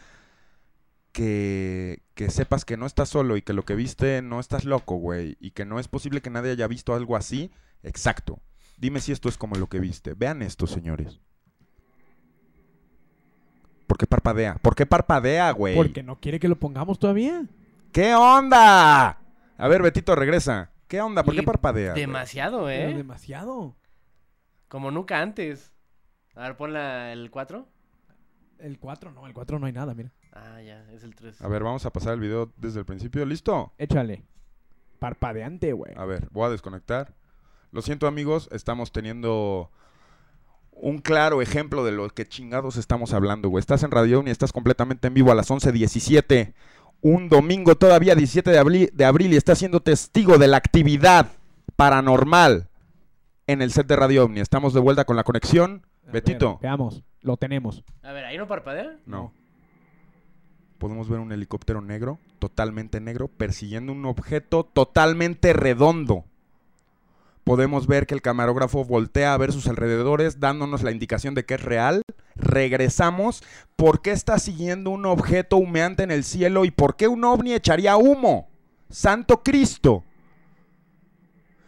que, que sepas que no estás solo y que lo que viste no estás loco, güey. Y que no es posible que nadie haya visto algo así. Exacto. Dime si esto es como lo que viste. Vean esto, señores. ¿Por qué parpadea? ¿Por qué parpadea, güey? Porque no quiere que lo pongamos todavía. ¿Qué onda? A ver, Betito, regresa. ¿Qué onda? ¿Por Y qué parpadea? güey? Demasiado, Pero ¿eh? demasiado. Como nunca antes. A ver, pon la- el 4. El 4 no, el 4 no hay nada, mira. Ah, ya, es el 3. A ver, vamos a pasar el video desde el principio. ¿Listo? Échale. Parpadeante, güey. A ver, voy a desconectar. Lo siento, amigos, estamos teniendo un claro ejemplo de lo que chingados estamos hablando, güey. Estás en Radio y estás completamente en vivo a las 11.17. Un domingo todavía 17 de abril, de abril y estás siendo testigo de la actividad paranormal en el set de Radio OVNI. Estamos de vuelta con la conexión. A Betito. ver, veamos, lo tenemos. A ver, ¿ahí no parpadea? No. Podemos ver un helicóptero negro, totalmente negro, persiguiendo un objeto totalmente redondo. Podemos ver que el camarógrafo voltea a ver sus alrededores, dándonos la indicación de que es real. Regresamos. ¿Por qué está siguiendo un objeto humeante en el cielo y por qué un ovni echaría humo? Santo Cristo.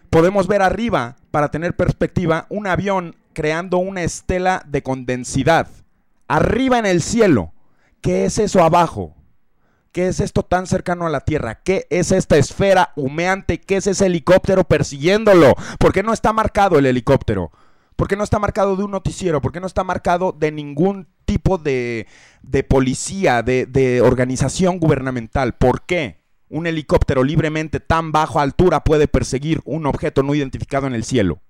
Podemos ver arriba, para tener perspectiva, un avión creando una estela de condensidad. Arriba en el cielo. ¿Qué es eso abajo? ¿Qué es esto tan cercano a la Tierra? ¿Qué es esta esfera humeante? ¿Qué es ese helicóptero persiguiéndolo? ¿Por qué no está marcado el helicóptero? ¿Por qué no está marcado de un noticiero? ¿Por qué no está marcado de ningún tipo de, de policía, de, de organización gubernamental? ¿Por qué un helicóptero libremente tan bajo altura puede perseguir un objeto no identificado en el cielo?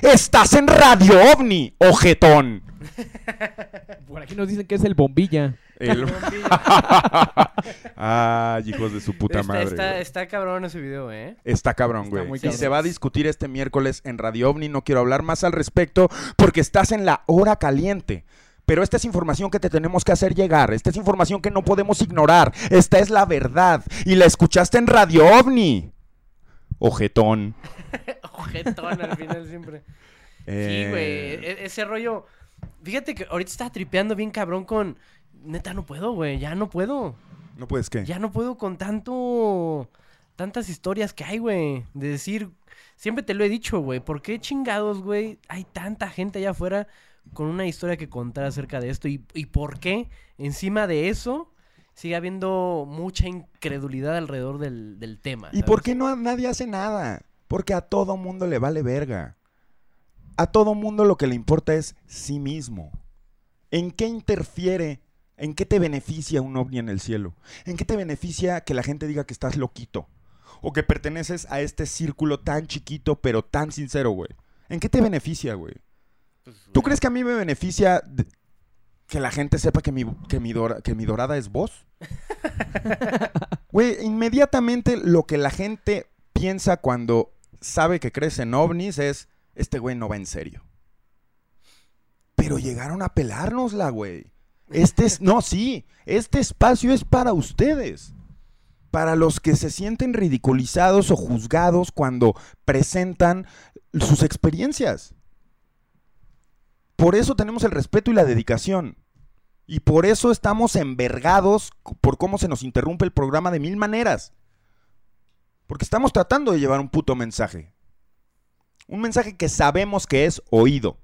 ¡Estás en Radio OVNI, ojetón! Por aquí nos dicen que es el bombilla. El- Ay, hijos de su puta está, madre. está, cabrón ese video, ¿eh? Está cabrón, Está güey. Y se va a discutir este miércoles en Radio OVNI. No quiero hablar más al respecto porque estás en la hora caliente. Pero esta es información que te tenemos que hacer llegar. Esta es información que no podemos ignorar. Esta es la verdad. Y la escuchaste en Radio OVNI. Ojetón. Ojetón al final siempre. Eh, Sí, güey. e- Ese rollo. Fíjate que ahorita estaba tripeando bien cabrón con. Neta, no puedo, güey. Ya no puedo. ¿No puedes qué? Ya no puedo con tanto. Tantas historias que hay, güey. De decir. Siempre te lo he dicho, güey. ¿Por qué chingados, güey? Hay tanta gente allá afuera con una historia que contar acerca de esto. ¿Y, y por qué encima de eso sigue habiendo mucha incredulidad alrededor del, del tema? ¿Y ¿sabes? por qué no nadie hace nada? Porque a todo mundo le vale verga. A todo mundo lo que le importa es sí mismo. ¿En qué interfiere? ¿En qué te beneficia un ovni en el cielo? ¿En qué te beneficia que la gente diga que estás loquito? O que perteneces a este círculo tan chiquito pero tan sincero, güey. ¿En qué te beneficia, güey? ¿Tú crees que a mí me beneficia que la gente sepa que mi, que mi, dora- que mi dorada es vos? Güey, inmediatamente lo que la gente piensa cuando sabe que crees en ovnis es, este güey no va en serio. Pero llegaron a pelárnosla, güey. Este es, no, sí, este espacio es para ustedes. Para los que se sienten ridiculizados o juzgados cuando presentan sus experiencias. Por eso tenemos el respeto y la dedicación. Y por eso estamos envergados por cómo se nos interrumpe el programa de mil maneras. Porque estamos tratando de llevar un puto mensaje. Un mensaje que sabemos que es oído.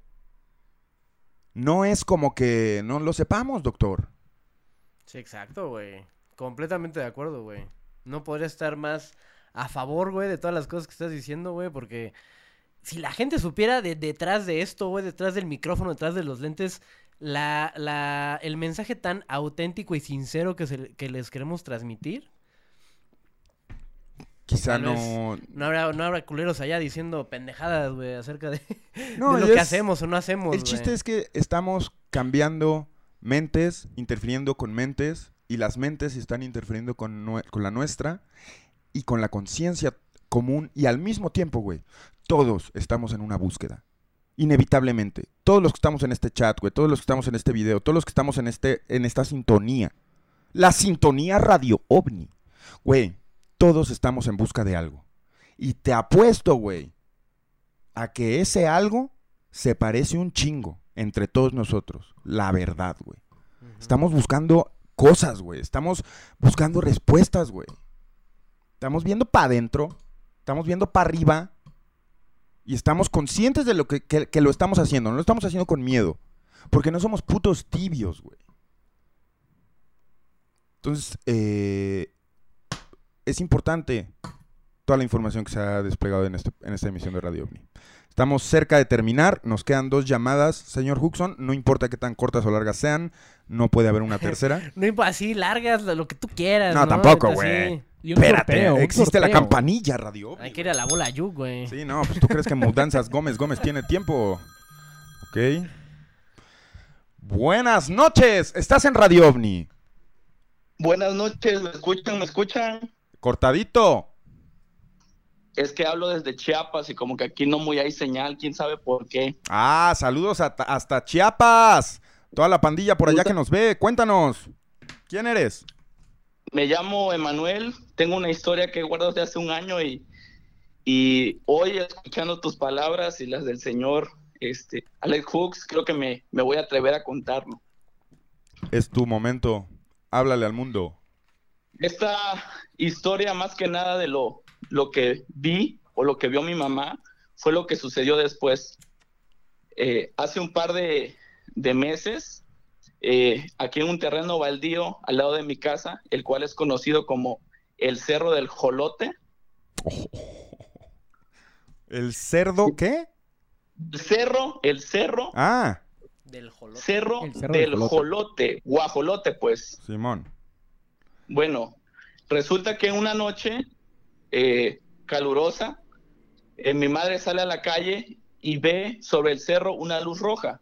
No es como que no lo sepamos, doctor. Sí, exacto, güey. Completamente de acuerdo, güey. No podría estar más a favor, güey, de todas las cosas que estás diciendo, güey, porque si la gente supiera de detrás de esto, güey, detrás del micrófono, detrás de los lentes, la, la, el mensaje tan auténtico y sincero que, se, que les queremos transmitir. Quizá no. No habrá, no habrá culeros allá diciendo pendejadas, güey, acerca de, No, de lo que es- hacemos o no hacemos, El chiste es que estamos cambiando mentes, interfiriendo con mentes, y las mentes están interfiriendo con, con la nuestra y con la conciencia común, y al mismo tiempo, güey, todos estamos en una búsqueda. Inevitablemente. Todos los que estamos en este chat, güey, todos los que estamos en este video, todos los que estamos en, este, en esta sintonía. La sintonía radio ovni. Güey, todos estamos en busca de algo. Y te apuesto, güey, a que ese algo se parece un chingo entre todos nosotros. La verdad, güey. Estamos buscando cosas, güey. Estamos buscando respuestas, güey. Estamos viendo para adentro, estamos viendo para arriba y estamos conscientes de lo que, que- que lo estamos haciendo. No lo estamos haciendo con miedo. Porque no somos putos tibios, güey. Entonces, eh, es importante toda la información que se ha desplegado en, este- en esta emisión de Radio OVNI. Estamos cerca de terminar, nos quedan dos llamadas. Señor Huxon, no importa qué tan cortas o largas sean, no puede haber una tercera. No imp- así largas, lo lo que tú quieras. No, No, tampoco, güey. Espérate, existe la campanilla, Radio OVNI. Hay que ir a la bola Yuk, güey. Sí, no, pues tú crees que Mudanzas Gómez Gómez tiene tiempo. Ok. Buenas noches, estás en Radio OVNI. Buenas noches, ¿me escuchan? ¿Me escuchan? Cortadito. Es que hablo desde Chiapas y como que aquí no muy hay señal, quién sabe por qué. Ah, saludos a- hasta Chiapas. Toda la pandilla por allá que nos ve. Cuéntanos. ¿Quién eres? Me llamo Emanuel, tengo una historia que he guardado desde hace un año y, y hoy escuchando tus palabras y las del señor este, Alex Hooks, creo que me, me voy a atrever a contarlo. Es tu momento. Háblale al mundo. Esta historia, más que nada de lo, lo que vi o lo que vio mi mamá, fue lo que sucedió después. Eh, hace un par de, de meses, eh, aquí en un terreno baldío al lado de mi casa, el cual es conocido como el Cerro del Jolote. ¿El cerdo qué? El cerro, el cerro, Ah, Del jolote. cerro, El cerro del del jolote. Jolote. guajolote, pues. Simón. Bueno, resulta que una noche eh, calurosa, eh, mi madre sale a la calle y ve sobre el cerro una luz roja.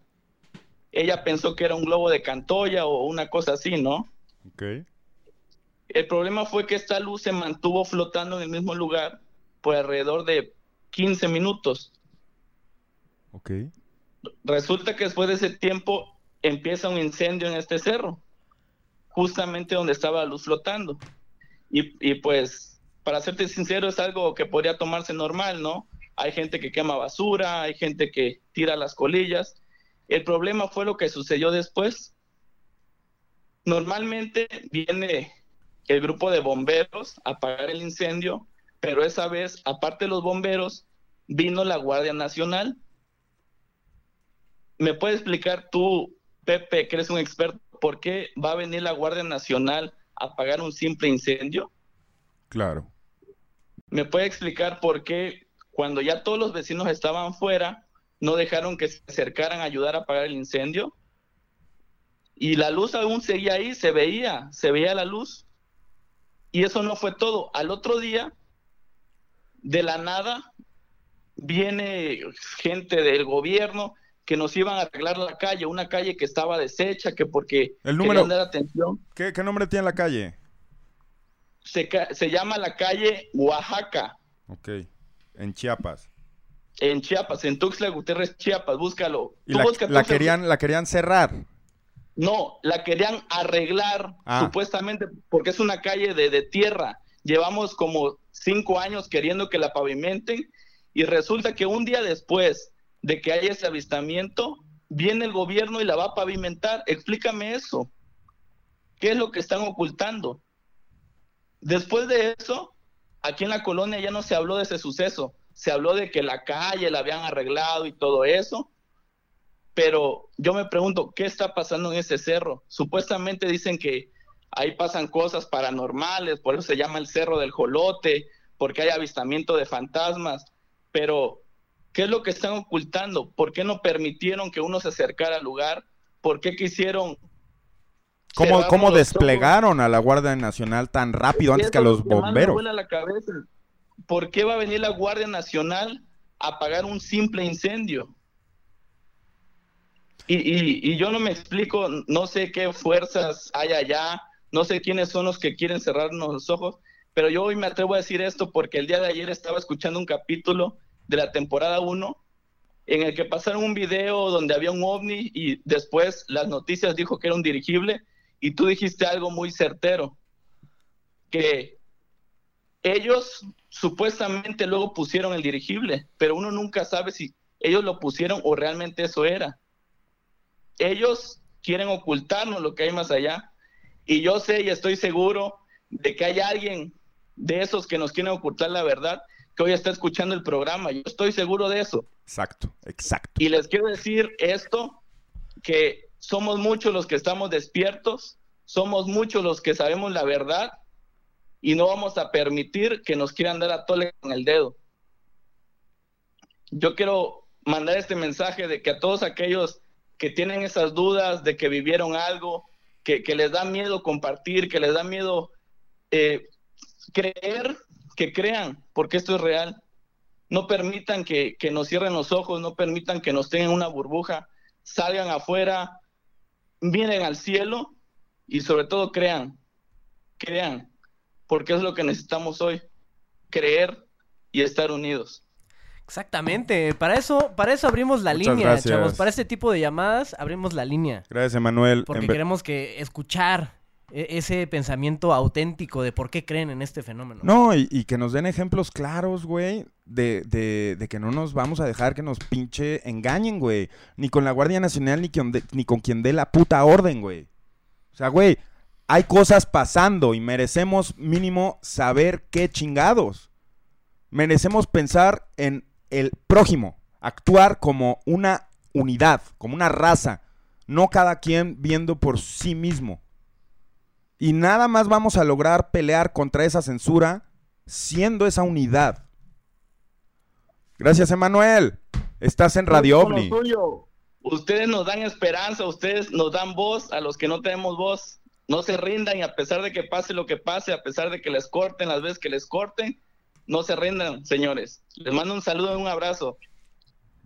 Ella pensó que era un globo de Cantoya o una cosa así, ¿no? Ok. El problema fue que esta luz se mantuvo flotando en el mismo lugar por alrededor de 15 minutos. Ok. Resulta que después de ese tiempo empieza un incendio en este cerro, justamente donde estaba la luz flotando. Y, y pues, para serte sincero, es algo que podría tomarse normal, ¿no? Hay gente que quema basura, hay gente que tira las colillas. El problema fue lo que sucedió después. Normalmente viene el grupo de bomberos a apagar el incendio, pero esa vez, aparte de los bomberos, vino la Guardia Nacional. ¿Me puedes explicar tú, Pepe, que eres un experto, por qué va a venir la Guardia Nacional a apagar un simple incendio? Claro. ¿Me puede explicar por qué cuando ya todos los vecinos estaban fuera, no dejaron que se acercaran a ayudar a apagar el incendio? Y la luz aún seguía ahí, se veía, se veía la luz. Y eso no fue todo. Al otro día, de la nada, viene gente del gobierno que nos iban a arreglar la calle, una calle que estaba deshecha, que porque El número- dar atención. ¿Qué, qué nombre tiene la calle? Se, se llama la calle Oaxaca. Ok. En Chiapas. En Chiapas, en Tuxtla Gutiérrez, Chiapas, búscalo. Y la, querían, la querían cerrar. No, la querían arreglar Ah. supuestamente porque es una calle de, de tierra. Llevamos como cinco años queriendo que la pavimenten y resulta que un día después de que haya ese avistamiento, viene el gobierno y la va a pavimentar. Explícame eso. ¿Qué es lo que están ocultando? Después de eso, aquí en la colonia ya no se habló de ese suceso. Se habló de que la calle la habían arreglado y todo eso. Pero yo me pregunto, ¿qué está pasando en ese cerro? Supuestamente dicen que ahí pasan cosas paranormales, por eso se llama el Cerro del Jolote, porque hay avistamiento de fantasmas. Pero, ¿qué es lo que están ocultando? ¿Por qué no permitieron que uno se acercara al lugar? ¿Por qué quisieron ¿Cómo, cómo desplegaron a la Guardia Nacional tan rápido antes que a los bomberos? la cabeza. ¿Por qué va a venir la Guardia Nacional a apagar un simple incendio? Y, y- y yo no me explico, no sé qué fuerzas hay allá, no sé quiénes son los que quieren cerrarnos los ojos, pero yo hoy me atrevo a decir esto porque el día de ayer estaba escuchando un capítulo de la temporada 1 en el que pasaron un video donde había un ovni y después las noticias dijo que era un dirigible y tú dijiste algo muy certero, que ellos supuestamente luego pusieron el dirigible, pero uno nunca sabe si ellos lo pusieron o realmente eso era. Ellos quieren ocultarnos lo que hay más allá. Y yo sé y estoy seguro de que hay alguien de esos que nos quieren ocultar la verdad que hoy está escuchando el programa. Yo estoy seguro de eso. Exacto, exacto. Y les quiero decir esto, que somos muchos los que estamos despiertos, somos muchos los que sabemos la verdad y no vamos a permitir que nos quieran dar a tole con el dedo. Yo quiero mandar este mensaje de que a todos aquellos que tienen esas dudas de que vivieron algo, que, que les da miedo compartir, que les da miedo eh, creer, que crean, porque esto es real. No permitan que, que nos cierren los ojos, no permitan que nos tengan una burbuja, salgan afuera, miren al cielo y sobre todo crean, crean, porque es lo que necesitamos hoy, creer y estar unidos. Exactamente. Para eso, para eso abrimos la Muchas línea, gracias. chavos. Para este tipo de llamadas abrimos la línea. Gracias, Emanuel. Porque En queremos que escuchar ese pensamiento auténtico de por qué creen en este fenómeno. No, y, que nos den ejemplos claros, güey, de, de, que no nos vamos a dejar que nos pinche engañen, güey. Ni con la Guardia Nacional, ni, con ni con quien dé la puta orden, güey. O sea, güey, hay cosas pasando y merecemos mínimo saber qué chingados. Merecemos pensar en el prójimo, actuar como una unidad, como una raza, no cada quien viendo por sí mismo. Y nada más vamos a lograr pelear contra esa censura siendo esa unidad. Gracias, Emanuel. Estás en Radio OVNI. Ustedes nos dan esperanza, ustedes nos dan voz a los que no tenemos voz. No se rindan y a pesar de que pase lo que pase, a pesar de que les corten las veces que les corten, no se rindan, señores. Les mando un saludo y un abrazo.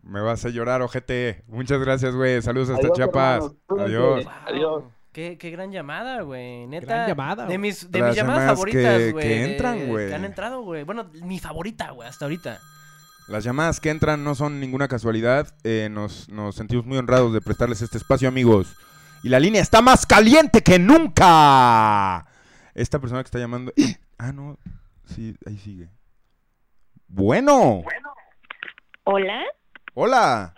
Me vas a llorar, ojete. Muchas gracias, güey. Saludos hasta Adiós, Chiapas. hermanos. Adiós. Adiós. Qué, qué gran llamada, güey. Neta. Gran llamada, De güey. mis, de mis llamadas llamadas favoritas, que- güey. que de- entran, güey. Que han entrado, güey. Bueno, mi favorita, güey, hasta ahorita. Las llamadas que entran no son ninguna casualidad. Eh, nos, nos sentimos muy honrados de prestarles este espacio, amigos. Y la línea está más caliente que nunca. Esta persona que está llamando. Ah, no. Sí, ahí sigue. Bueno. Hola, Hola.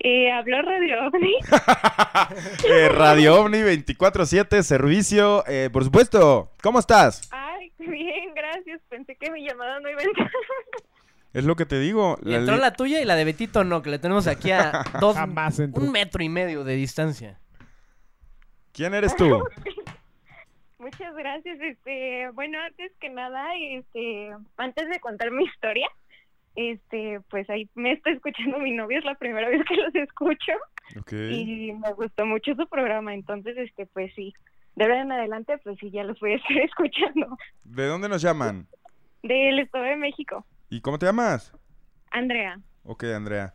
Eh, habló Radio OVNI. Eh, Radio OVNI 24-7, servicio. eh, por supuesto. ¿Cómo estás? Ay, bien, gracias. Pensé que mi llamada no iba a entrar. Es lo que te digo. La entró la tuya y la de Betito no, que le tenemos aquí a dos, Jamás entró. un metro y medio de distancia. ¿Quién eres tú? Muchas gracias. Este, bueno, antes que nada, este, antes de contar mi historia, este, pues ahí me está escuchando mi novio, es la primera vez que los escucho y me gustó mucho su programa, entonces, este, pues sí, de ahora en adelante, pues sí, ya los voy a estar escuchando. ¿De dónde nos llaman? Del Estado de México, ¿Y cómo te llamas? Andrea. Ok, Andrea.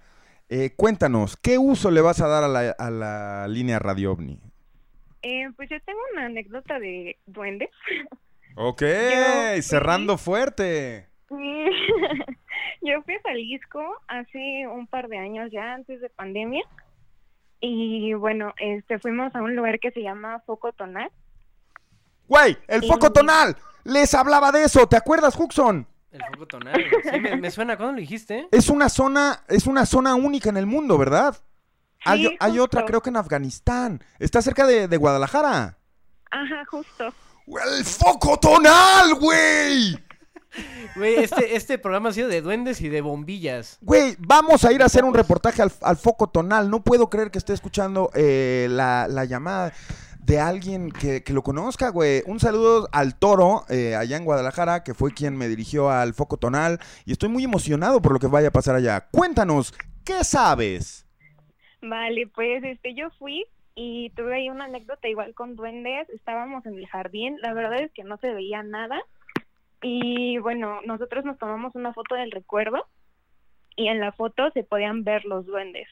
Eh, cuéntanos, ¿qué uso le vas a dar a la, a la línea Radio OVNI? Eh, pues yo tengo una anécdota de duendes. Ok, Yo- cerrando fuerte. Sí. Yo fui a Jalisco hace un par de años ya, antes de pandemia. Y bueno, este fuimos a un lugar que se llama Foco Tonal. Güey, el foco tonal. Les hablaba de eso, ¿te acuerdas, Huxon? El foco tonal. Sí, me, me suena. ¿Cuándo lo dijiste? Es una zona, es una zona única en el mundo, ¿verdad? hay, Sí, hay otra, justo. creo que en Afganistán. Está cerca de, de Guadalajara. Ajá, justo. ¡El foco tonal, güey! Güey, este, este programa ha sido de duendes y de bombillas. Güey, vamos a ir a hacer un reportaje al, al foco tonal. No puedo creer que esté escuchando eh, la, la llamada de alguien que, que lo conozca, güey. Un saludo al toro eh, allá en Guadalajara, que fue quien me dirigió al foco tonal. Y estoy muy emocionado por lo que vaya a pasar allá. Cuéntanos, ¿qué sabes? Vale, pues este yo fui y tuve ahí una anécdota igual con duendes. Estábamos en el jardín, la verdad es que no se veía nada. Y bueno, nosotros nos tomamos una foto del recuerdo y en la foto se podían ver los duendes.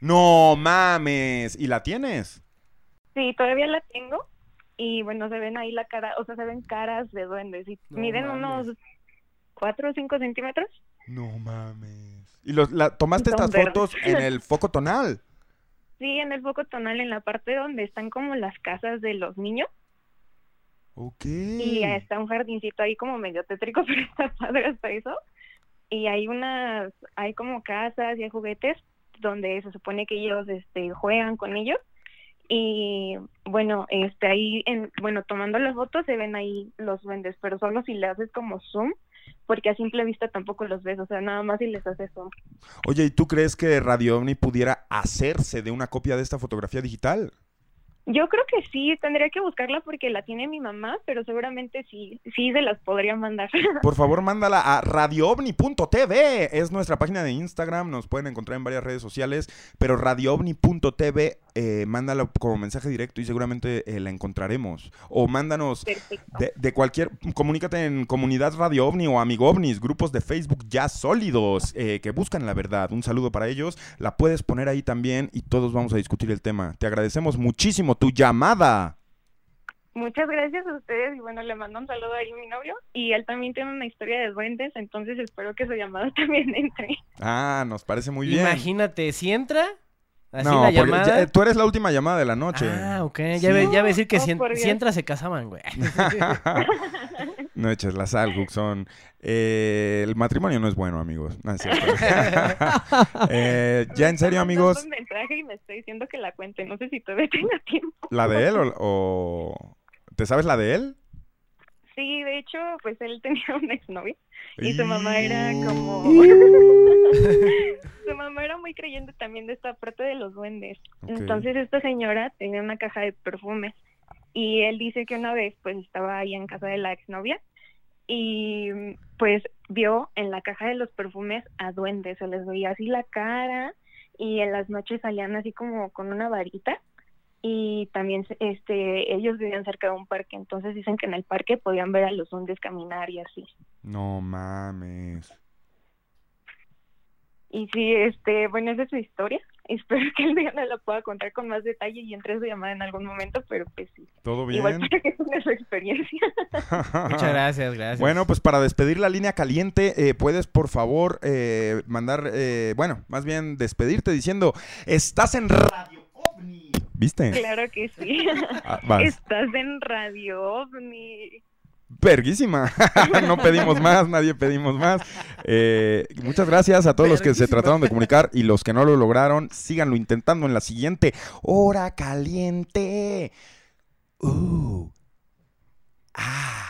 No mames. ¿Y la tienes? Sí, todavía la tengo y bueno, se ven ahí la cara, o sea, se ven caras de duendes y No miden mames. unos 4 o 5 centímetros. No mames. ¿Y los, la, tomaste Son estas verdes. fotos en el foco tonal? Sí, en el foco tonal, en la parte donde están como las casas de los niños. Ok. Y está un jardincito ahí como medio tétrico, pero está padre hasta eso. Y hay unas, hay como casas y hay juguetes donde se supone que ellos este, juegan con ellos. Y bueno, este ahí, en, bueno, tomando las fotos se ven ahí los duendes, pero solo si le haces como zoom, porque a simple vista tampoco los ves, o sea, nada más si les haces zoom. Oye, ¿y tú crees que Radio Omni pudiera hacerse de una copia de esta fotografía digital? Yo creo que sí, tendría que buscarla porque la tiene mi mamá, pero seguramente sí, sí se las podría mandar. Por favor, mándala a radioovni.tv. Es nuestra página de Instagram. Nos pueden encontrar en varias redes sociales. Pero radioovni.tv, eh, mándala como mensaje directo y seguramente eh, la encontraremos. O mándanos de, de cualquier. Comunícate en comunidad Radio OVNI o Amigo OVNIs, grupos de Facebook ya sólidos eh, que buscan la verdad. Un saludo para ellos. La puedes poner ahí también y todos vamos a discutir el tema. Te agradecemos muchísimo tu llamada. Muchas gracias a ustedes y bueno, le mando un saludo ahí a mi novio y él también tiene una historia de duendes, entonces espero que su llamada también entre. Ah, nos parece muy bien. Imagínate, si entra, así no, la porque llamada. ya- tú eres la última llamada de la noche. Ah, ok. Ya, ve, ya ve decir que Oh, si, en- por si Dios. entra se casaban, güey. No eches la sal, Guxon. Eh, el matrimonio no es bueno, amigos. No, es cierto. Eh, ya en serio, amigos, un mensaje y me está diciendo que la cuente, no sé si todavía tenga tiempo. ¿la de él o, o- ¿Te sabes la de él? Sí, de hecho, pues él tenía una exnovia y su mamá era como... su mamá era muy creyente también de esta parte de los duendes. Entonces esta señora tenía una caja de perfumes y él dice que una vez pues estaba ahí en casa de la exnovia y pues vio en la caja de los perfumes a duendes, se les veía así la cara y en las noches salían así como con una varita y también este ellos vivían cerca de un parque, entonces dicen que en el parque podían ver a los duendes caminar y así. No mames. Y sí, este, bueno, esa es su historia. Espero que el día no la pueda contar con más detalle y entre su llamada en algún momento, pero pues sí. ¿Todo Igual bien? para que tenga su experiencia. Muchas gracias, gracias. Bueno, pues para despedir la línea caliente, eh, puedes por favor eh, mandar, eh, bueno, más bien despedirte diciendo, estás en Radio OVNI. ¿Viste? Claro que sí. Ah. Estás en Radio OVNI. Verguísima. no pedimos más, nadie pedimos más. Eh, muchas gracias a todos los que se trataron de comunicar y los que no lo lograron. Síganlo intentando en la siguiente hora caliente. Uh. Ah.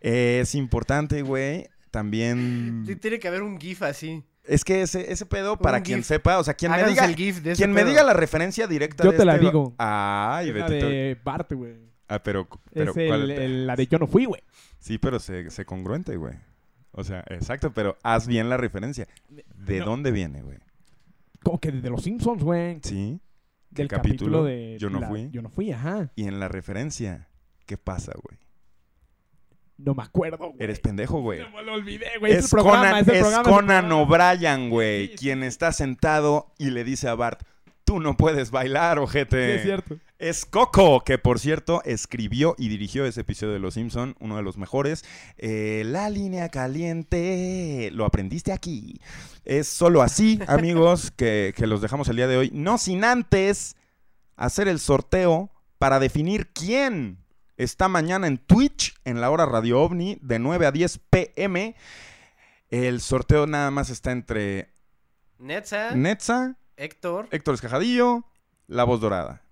Es importante, güey. También. Sí, tiene que haber un GIF así. Es que ese, ese pedo, para Un quien GIF. sepa, o sea, quien me diga, el GIF de ese quien me pedo. diga la referencia directa Yo de te la este- digo. Ay, la vete de Bart, güey. Ah, pero, pero Es el- ¿cuál- el- la de yo no fui, güey. Sí, pero sé, sé congruente, güey. O sea, exacto, pero haz bien la referencia. ¿De No. dónde viene, güey? Como que desde los Simpsons, güey. Sí. ¿Qué Del capítulo de Yo no la- fui. Yo no fui, ajá. Y en la referencia, ¿qué pasa, güey? No me acuerdo, güey. Eres pendejo, güey. Me lo olvidé, güey. Es Es el programa, Conan, es el es programa, es el Conan. O'Brien, güey, quien está sentado y le dice a Bart, Tú no puedes bailar, ojete. Sí, es cierto. Es Coco, que por cierto escribió y dirigió ese episodio de Los Simpson, uno de los mejores. Eh, la línea caliente, lo aprendiste aquí. Es solo así, amigos, que, que los dejamos el día de hoy. No sin antes hacer el sorteo para definir quién está mañana en Twitch, en la hora Radio OVNI, de 9 a 10 pm. El sorteo nada más está entre Netza, Netza, Héctor. Héctor Escajadillo, La Voz Dorada.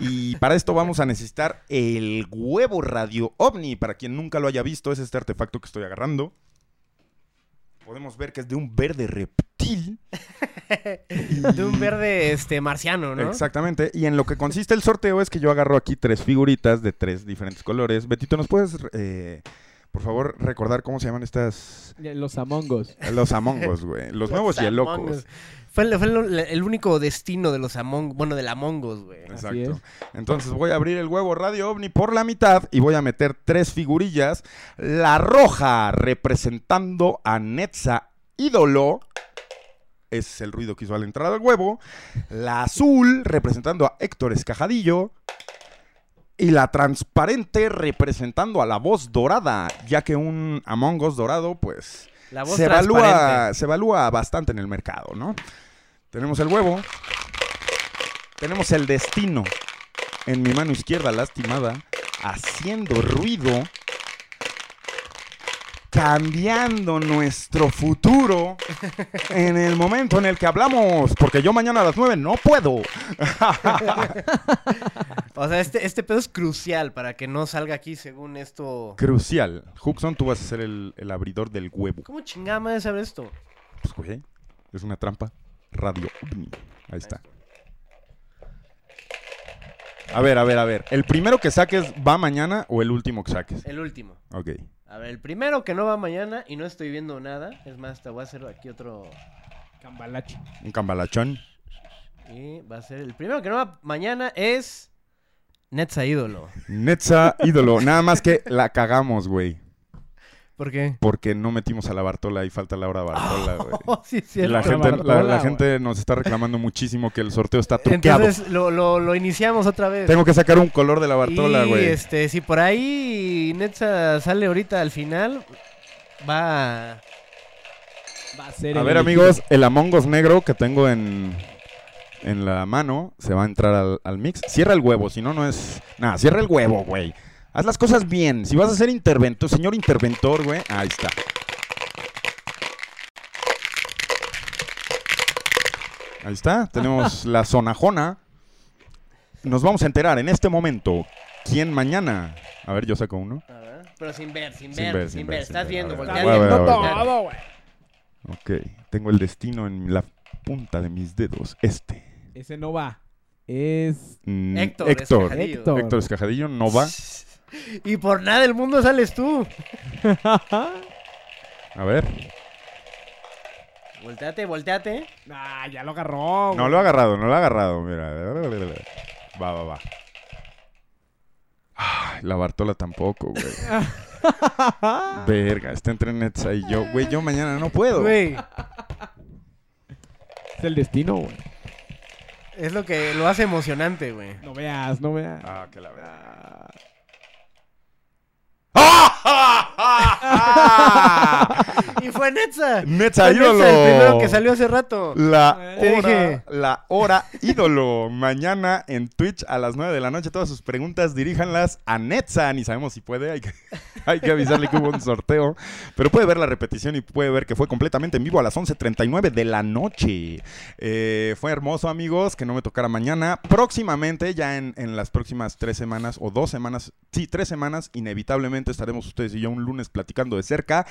Y para esto vamos a necesitar el huevo Radio OVNI. Para quien nunca lo haya visto, es este artefacto que estoy agarrando. Podemos ver que es de un verde reptil. De un verde este marciano, ¿no? Exactamente. Y en lo que consiste el sorteo es que yo agarro aquí tres figuritas de tres diferentes colores. Betito, ¿nos puedes, eh, por favor, recordar cómo se llaman estas? Los Among Us. Los Among Us, güey. Los nuevos y el locos. Fue, el, fue el- el único destino de los Among... Bueno, del Among Us, güey. Exacto. Entonces voy a abrir el huevo Radio OVNI por la mitad y voy a meter tres figurillas. La roja representando a Netza ídolo. Ese es el ruido que hizo al entrar al huevo. La azul representando a Héctor Escajadillo. Y la transparente representando a la voz dorada, ya que un Among Us dorado, pues, La voz se, evalúa, transparente. se evalúa bastante en el mercado, ¿no? Tenemos el huevo. Tenemos el destino en mi mano izquierda lastimada, haciendo ruido, cambiando nuestro futuro en el momento en el que hablamos, porque yo mañana a las 9 no puedo. O sea, este, este pedo es crucial para que no salga aquí según esto... Crucial. Huxon, tú vas a ser el, el abridor del huevo. ¿Cómo chingada madre saber esto? Pues, güey, es una trampa. Radio OVNI. Ahí está. A ver, a ver, a ver. ¿El primero que saques va mañana o el último que saques? El último. Ok. A ver, el primero que no va mañana y no estoy viendo nada. Es más, te voy a hacer aquí otro... Cambalache. Un cambalachón. Y va a ser... El primero que no va mañana es... Netza Ídolo. Netza, ídolo. Nada más que la cagamos, güey. ¿Por qué? Porque no metimos a la Bartola y falta Laura Bartola, güey. Oh, sí, cierto. la gente, la- Bartola, la güey. gente nos está reclamando muchísimo que el sorteo está truqueado. Entonces lo, lo, lo iniciamos otra vez. Tengo que sacar un color de la Bartola, güey. este, si por ahí Netza sale ahorita al final, va a... Va a ser A ver, elegido. amigos, el Among Us negro que tengo en, en la mano se va a entrar al, al mix. Cierra el huevo, si no, no es. Nada, cierra el huevo, güey. Haz las cosas bien. Si vas a ser interventor, señor interventor, güey, ahí está. Ahí está, tenemos la zonajona. Nos vamos a enterar en este momento quién mañana. A ver, yo saco uno. a ver, Pero sin ver, sin, Sin ver, ver, sin ver. Estás viendo. Todo, güey. Ok, tengo el destino en la punta de mis dedos. Este. Ese no va. Es. Mm, Héctor Héctor. Escajadillo. Héctor. Héctor Escajadillo no va. Y por nada del mundo sales tú. A ver. Volteate, volteate. Ah, ya lo agarró. No lo ha agarrado, no lo ha agarrado. Mira. Va, va, va. Ay, la Bartola tampoco, güey. Verga, está entre Netza y yo. Güey, yo mañana no puedo. Güey, Es el destino, güey. es lo que lo hace emocionante, güey. No veas, no veas. Ah, que la verdad. Ah! Y fue Netza. Netza, ídolo. el primero que salió hace rato. La Te hora, dije. la hora ídolo. Mañana en Twitch a las 9 de la noche. Todas sus preguntas diríjanlas a Netza. Ni sabemos si puede. Hay que, hay que avisarle que hubo un sorteo. Pero puede ver la repetición y puede ver que fue completamente en vivo a las 11.39 de la noche. Eh, fue hermoso, amigos, que no me tocara mañana. Próximamente, ya en, en las próximas tres semanas o dos semanas, sí, tres semanas, inevitablemente estaremos ustedes y yo un lunes platicando de cerca.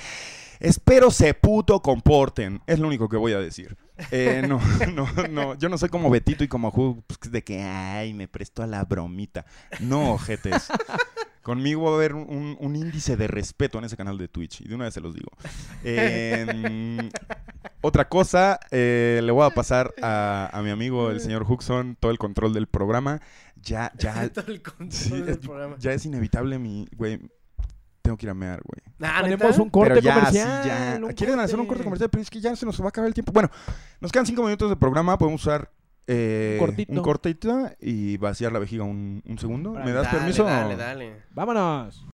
Espero se puto comporten. Es lo único que voy a decir. Eh, no, no, no. Yo no soy como Betito y como Ju, pues, de que, ay, me presto a la bromita. No, ojetes. Conmigo va a haber un, un índice de respeto en ese canal de Twitch. Y de una vez se los digo. Eh, otra cosa, eh, le voy a pasar a, a mi amigo, el señor Huxon, todo el control del programa. Ya, ya. Todo el control sí, del es- programa. ya es inevitable mi, güey. Tengo que ir a mear, güey. Ah, ¿neta? un corte Pero ya, comercial. sí, ya. un Quieren hacer un corte comercial, pero es que ya se nos va a acabar el tiempo. Bueno, nos quedan cinco minutos de programa. Podemos usar eh, Un cortito. un cortito y vaciar la vejiga un, un segundo. ¿Me das Dale, permiso? Dale, dale. Vámonos.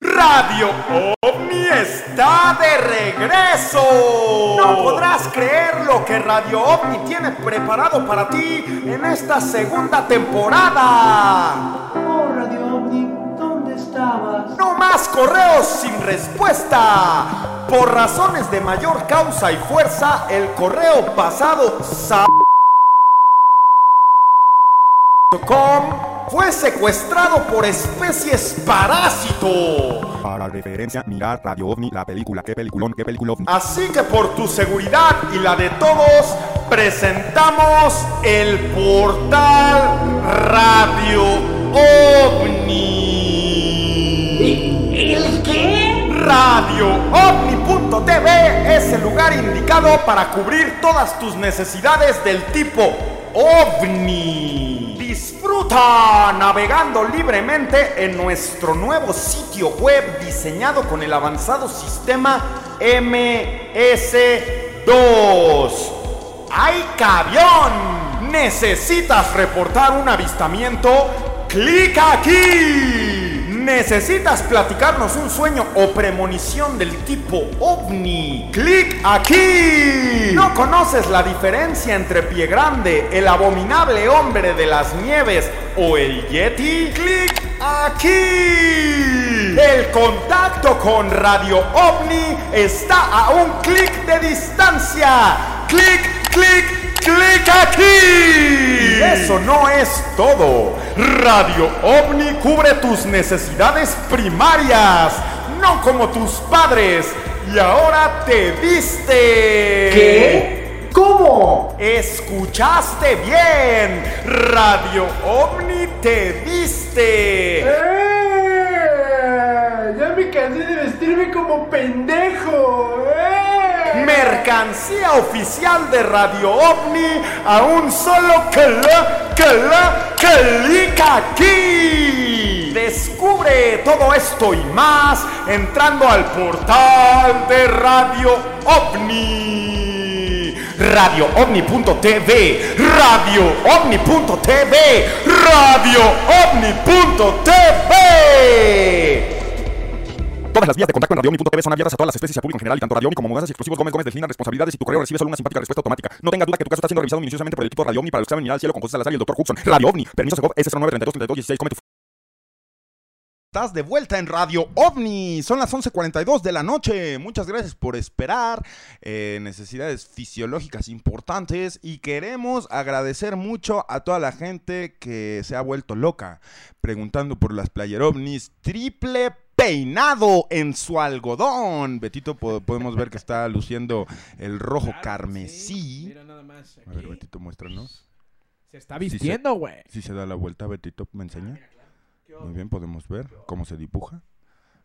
Radio OVNI está de regreso. No podrás creer lo que Radio OVNI tiene preparado para ti en esta segunda temporada. OVNI. No más correos sin respuesta. Por razones de mayor causa y fuerza, el correo pasado sa- Com fue secuestrado por especies parásito. Para referencia, mirar Radio OVNI, la película, qué peliculón, qué peliculón. Así que por tu seguridad y la de todos, presentamos el portal Radio OVNI. RadioOVNI.tv es el lugar indicado para cubrir todas tus necesidades del tipo OVNI. Disfruta navegando libremente en nuestro nuevo sitio web diseñado con el avanzado sistema MS2. ¡Ay, cabión! ¿Necesitas reportar un avistamiento? ¡Clic aquí! ¿Necesitas platicarnos un sueño o premonición del tipo ovni? ¡Clic aquí! ¿No conoces la diferencia entre Pie Grande, el abominable hombre de las nieves o el Yeti? ¡Clic aquí! El contacto con Radio OVNI está a un clic de distancia. ¡Clic, clic, clic aquí! Eso no es todo. Radio OVNI cubre tus necesidades primarias, no como tus padres. Y ahora te viste. ¿Qué? ¿Cómo? Escuchaste bien. Radio OVNI te viste. ¡Eh! Ya me cansé de vestirme como pendejo. ¡Eh! Mercancía oficial de Radio OVNI a un solo cala, cala, calica aquí. Descubre todo esto y más entrando al portal de Radio OVNI. RadioOVNI.tv RadioOVNI.tv RadioOVNI.tv Todas las vías de contacto en RadioOVNI.tv son abiertas a todas las especies y al público en general, y tanto Radio OVNI como mudanzas y explosivos Gómez Gómez deslindan responsabilidades y tu correo recibe solo una simpática respuesta automática. No tengas duda que tu caso está siendo revisado minuciosamente por el equipo de para el examen al cielo con José Salazar y el Dr. Huxon. Radio OVNI, permiso Segov S09323216, come tu Estás de vuelta en Radio OVNI. Son las 11:42 de la noche. Muchas gracias por esperar. Eh, necesidades fisiológicas importantes. Y queremos agradecer mucho a toda la gente que se ha vuelto loca preguntando por las player OVNIs. Triple peinado en su algodón. Betito, po- podemos ver que está luciendo el rojo carmesí. Mira nada más. A ver, Betito, muéstranos. Se está vistiendo, güey. Si se da la vuelta, Betito, ¿me enseña? Muy bien, podemos ver cómo se dibuja.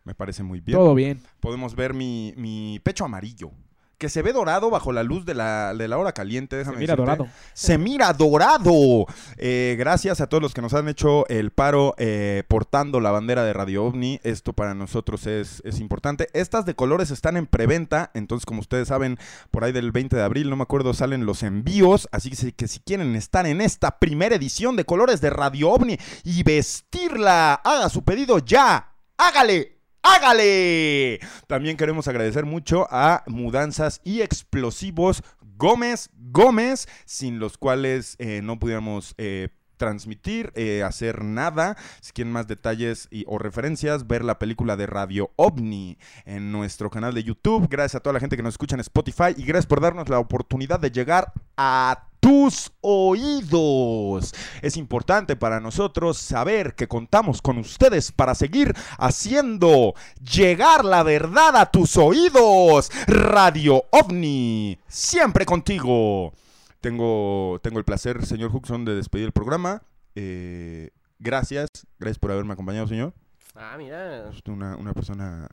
Me parece muy bien. Todo bien. Podemos ver mi, mi pecho amarillo. Que se ve dorado bajo la luz de la, de la hora caliente. Déjame mira decirte. dorado. Se mira dorado. Eh, gracias a todos los que nos han hecho el paro eh, portando la bandera de Radio OVNI. Esto para nosotros es, es importante. Estas de colores están en preventa. Entonces, como ustedes saben, por ahí del 20 de abril, no me acuerdo, salen los envíos. Así que si, que si quieren estar en esta primera edición de colores de Radio OVNI y vestirla, haga su pedido ya. ¡Hágale! ¡Hágale! También queremos agradecer mucho a Mudanzas y Explosivos Gómez Gómez, sin los cuales eh, no pudiéramos eh, transmitir, eh, hacer nada. Si quieren más detalles o referencias, ver la película de Radio OVNI en nuestro canal de YouTube. Gracias a toda la gente que nos escucha en Spotify y gracias por darnos la oportunidad de llegar a tus oídos. Es importante para nosotros saber que contamos con ustedes para seguir haciendo llegar la verdad a tus oídos. Radio OVNI, siempre contigo. Tengo, tengo el placer, señor Huxon, de despedir el programa. Eh, gracias, gracias por haberme acompañado, señor. Ah, mira. Una, una persona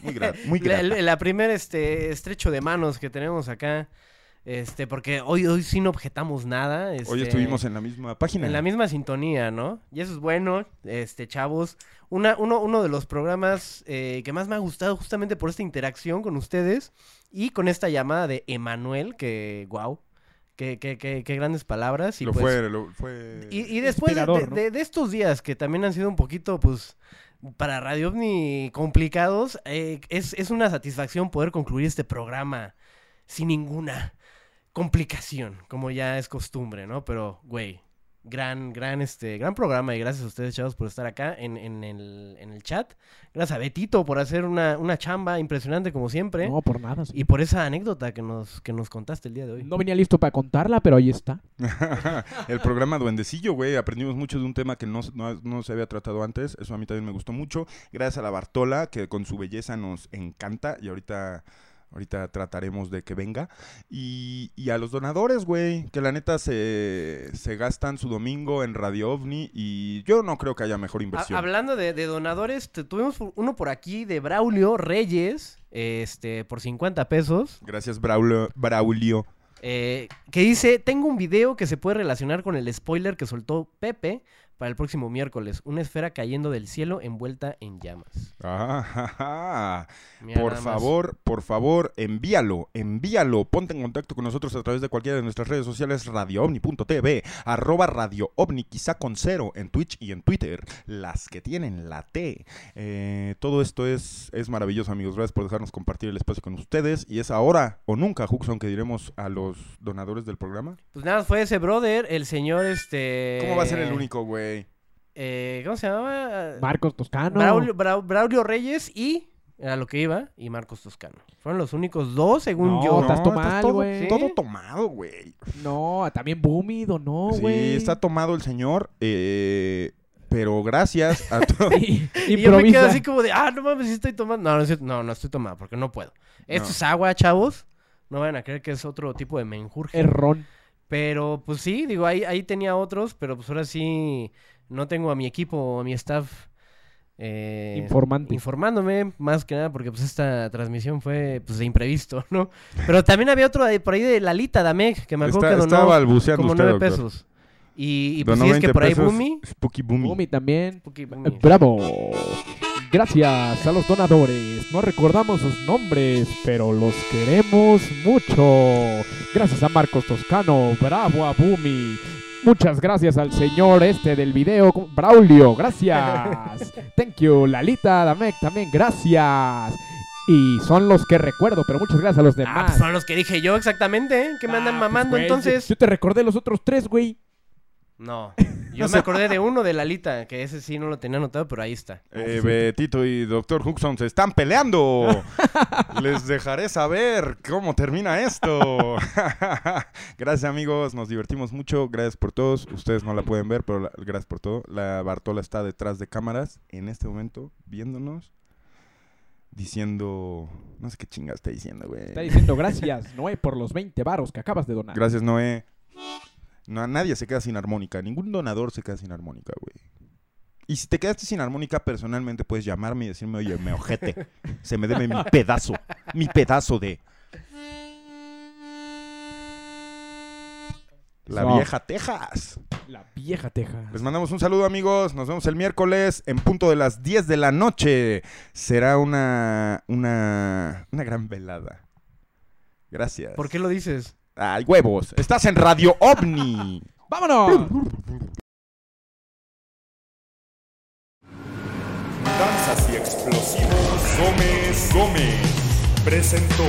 muy, gra- muy la- la primer este, estrecho de manos que tenemos acá Este, porque hoy, hoy sí no objetamos nada. Hoy este, estuvimos en la misma página. En la misma sintonía, ¿no? Y eso es bueno, este, chavos. Una, uno, uno de los programas eh, que más me ha gustado justamente por esta interacción con ustedes y con esta llamada de Emanuel, que, wow, qué, qué, qué, qué grandes palabras. Y Lo pues, fue, lo fue. y, y después de estos días que también han sido un poquito, pues, para Radio OVNI complicados, eh, es, es una satisfacción poder concluir este programa sin ninguna complicación, como ya es costumbre, ¿no? Pero, güey, gran, gran, este, gran programa y gracias a ustedes, chavos, por estar acá en, en el, en el chat. Gracias a Betito por hacer una, una chamba impresionante como siempre. No, por nada. Y por esa anécdota que nos, que nos contaste el día de hoy. No venía listo para contarla, pero ahí está. el programa Duendecillo, güey. Aprendimos mucho de un tema que no, no- no se había tratado antes. Eso a mí también me gustó mucho. Gracias a la Bartola, que con su belleza nos encanta. Y ahorita, ahorita trataremos de que venga. Y, y a los donadores, güey, que la neta se, se gastan su domingo en Radio OVNI. Y yo no creo que haya mejor Ha- inversión. hablando de, de donadores, te- tuvimos uno por aquí de Braulio Reyes, este, por 50 pesos. Gracias, Braulio. Braulio. eh, que dice, tengo un video que se puede relacionar con el spoiler que soltó Pepe para el próximo miércoles. Una esfera cayendo del cielo envuelta en llamas. Ah, Por favor, por favor, envíalo, envíalo. Ponte en contacto con nosotros a través de cualquiera de nuestras redes sociales, radioovni.tv, arroba radioovni, quizá con cero, en Twitch y en Twitter, las que tienen la T. Eh, todo esto es, es maravilloso, amigos. Gracias por dejarnos compartir el espacio con ustedes. Y es ahora o nunca, Huxon, que diremos a los donadores del programa. Pues nada, fue ese brother, el señor, este... ¿Cómo va a ser el único, güey? Eh, ¿Cómo se llamaba? Marcos Toscano. Braulio, Brau- Braulio Reyes y... A lo que iba, y Marcos Toscano. Fueron los únicos dos, según No, yo. estás tomado, todo, güey. todo tomado, güey. No, también Boomy donó, güey. Sí, está tomado el señor. eh, pero gracias a todos. Y yo me quedo así como de, ah, no mames, sí estoy tomando. No, no, es cierto, no, no estoy tomando porque no puedo. Esto No. es agua, chavos. No vayan a creer que es otro tipo de menjurje. Es ron. Pero pues sí, digo, ahí, ahí tenía otros, pero pues ahora sí no tengo a mi equipo, a mi staff. eh, Informante. Informándome, más que nada, porque pues esta transmisión fue pues de imprevisto, ¿no? Pero también había otro ahí por ahí de Lalita Dameg, que me acuerdo Está- que donó balbuceando como usted, nueve doctor. pesos. Y, y pues Donó sí, es que 20 por ahí pesos, Boomy. Spooky Boomy. Boomy también. Spooky Eh, Boomy. Bravo. Gracias a los donadores. No recordamos sus nombres, pero los queremos mucho. Gracias a Marcos Toscano. Bravo a Boomy. Muchas gracias al señor este del video. Braulio, gracias. Thank you, Lalita, Damek, también gracias. Y son los que recuerdo, pero muchas gracias a los Ah, demás. pues son los que dije yo exactamente, ¿eh? que me andan Ah, pues, mamando güey, entonces. Yo te recordé los otros tres, güey. No, yo me acordé de uno de Lalita, que ese sí no lo tenía anotado, pero ahí está. Eh, Betito y Doctor Huxon se están peleando. Les dejaré saber cómo termina esto. gracias amigos, nos divertimos mucho. Gracias por todos. Ustedes no la pueden ver, pero la- gracias por todo. La Bartola está detrás de cámaras en este momento viéndonos. Diciendo... No sé qué chinga está diciendo, güey. Está diciendo gracias, Noé, por los 20 varos que acabas de donar. Gracias, Noé. No, nadie se queda sin armónica. Ningún donador se queda sin armónica, güey. Y si te quedaste sin armónica, personalmente puedes llamarme y decirme, oye, me ojete. Se me debe mi pedazo. Mi pedazo de. La vieja Texas. La vieja Teja. Les mandamos un saludo, amigos. Nos vemos el miércoles en punto de las 10 de la noche. Será una. una. una gran velada. Gracias. ¿Por qué lo dices? Ay, huevos. Estás en Radio OVNI. ¡Vámonos! Danzas y explosivos Gómez Gómez presentó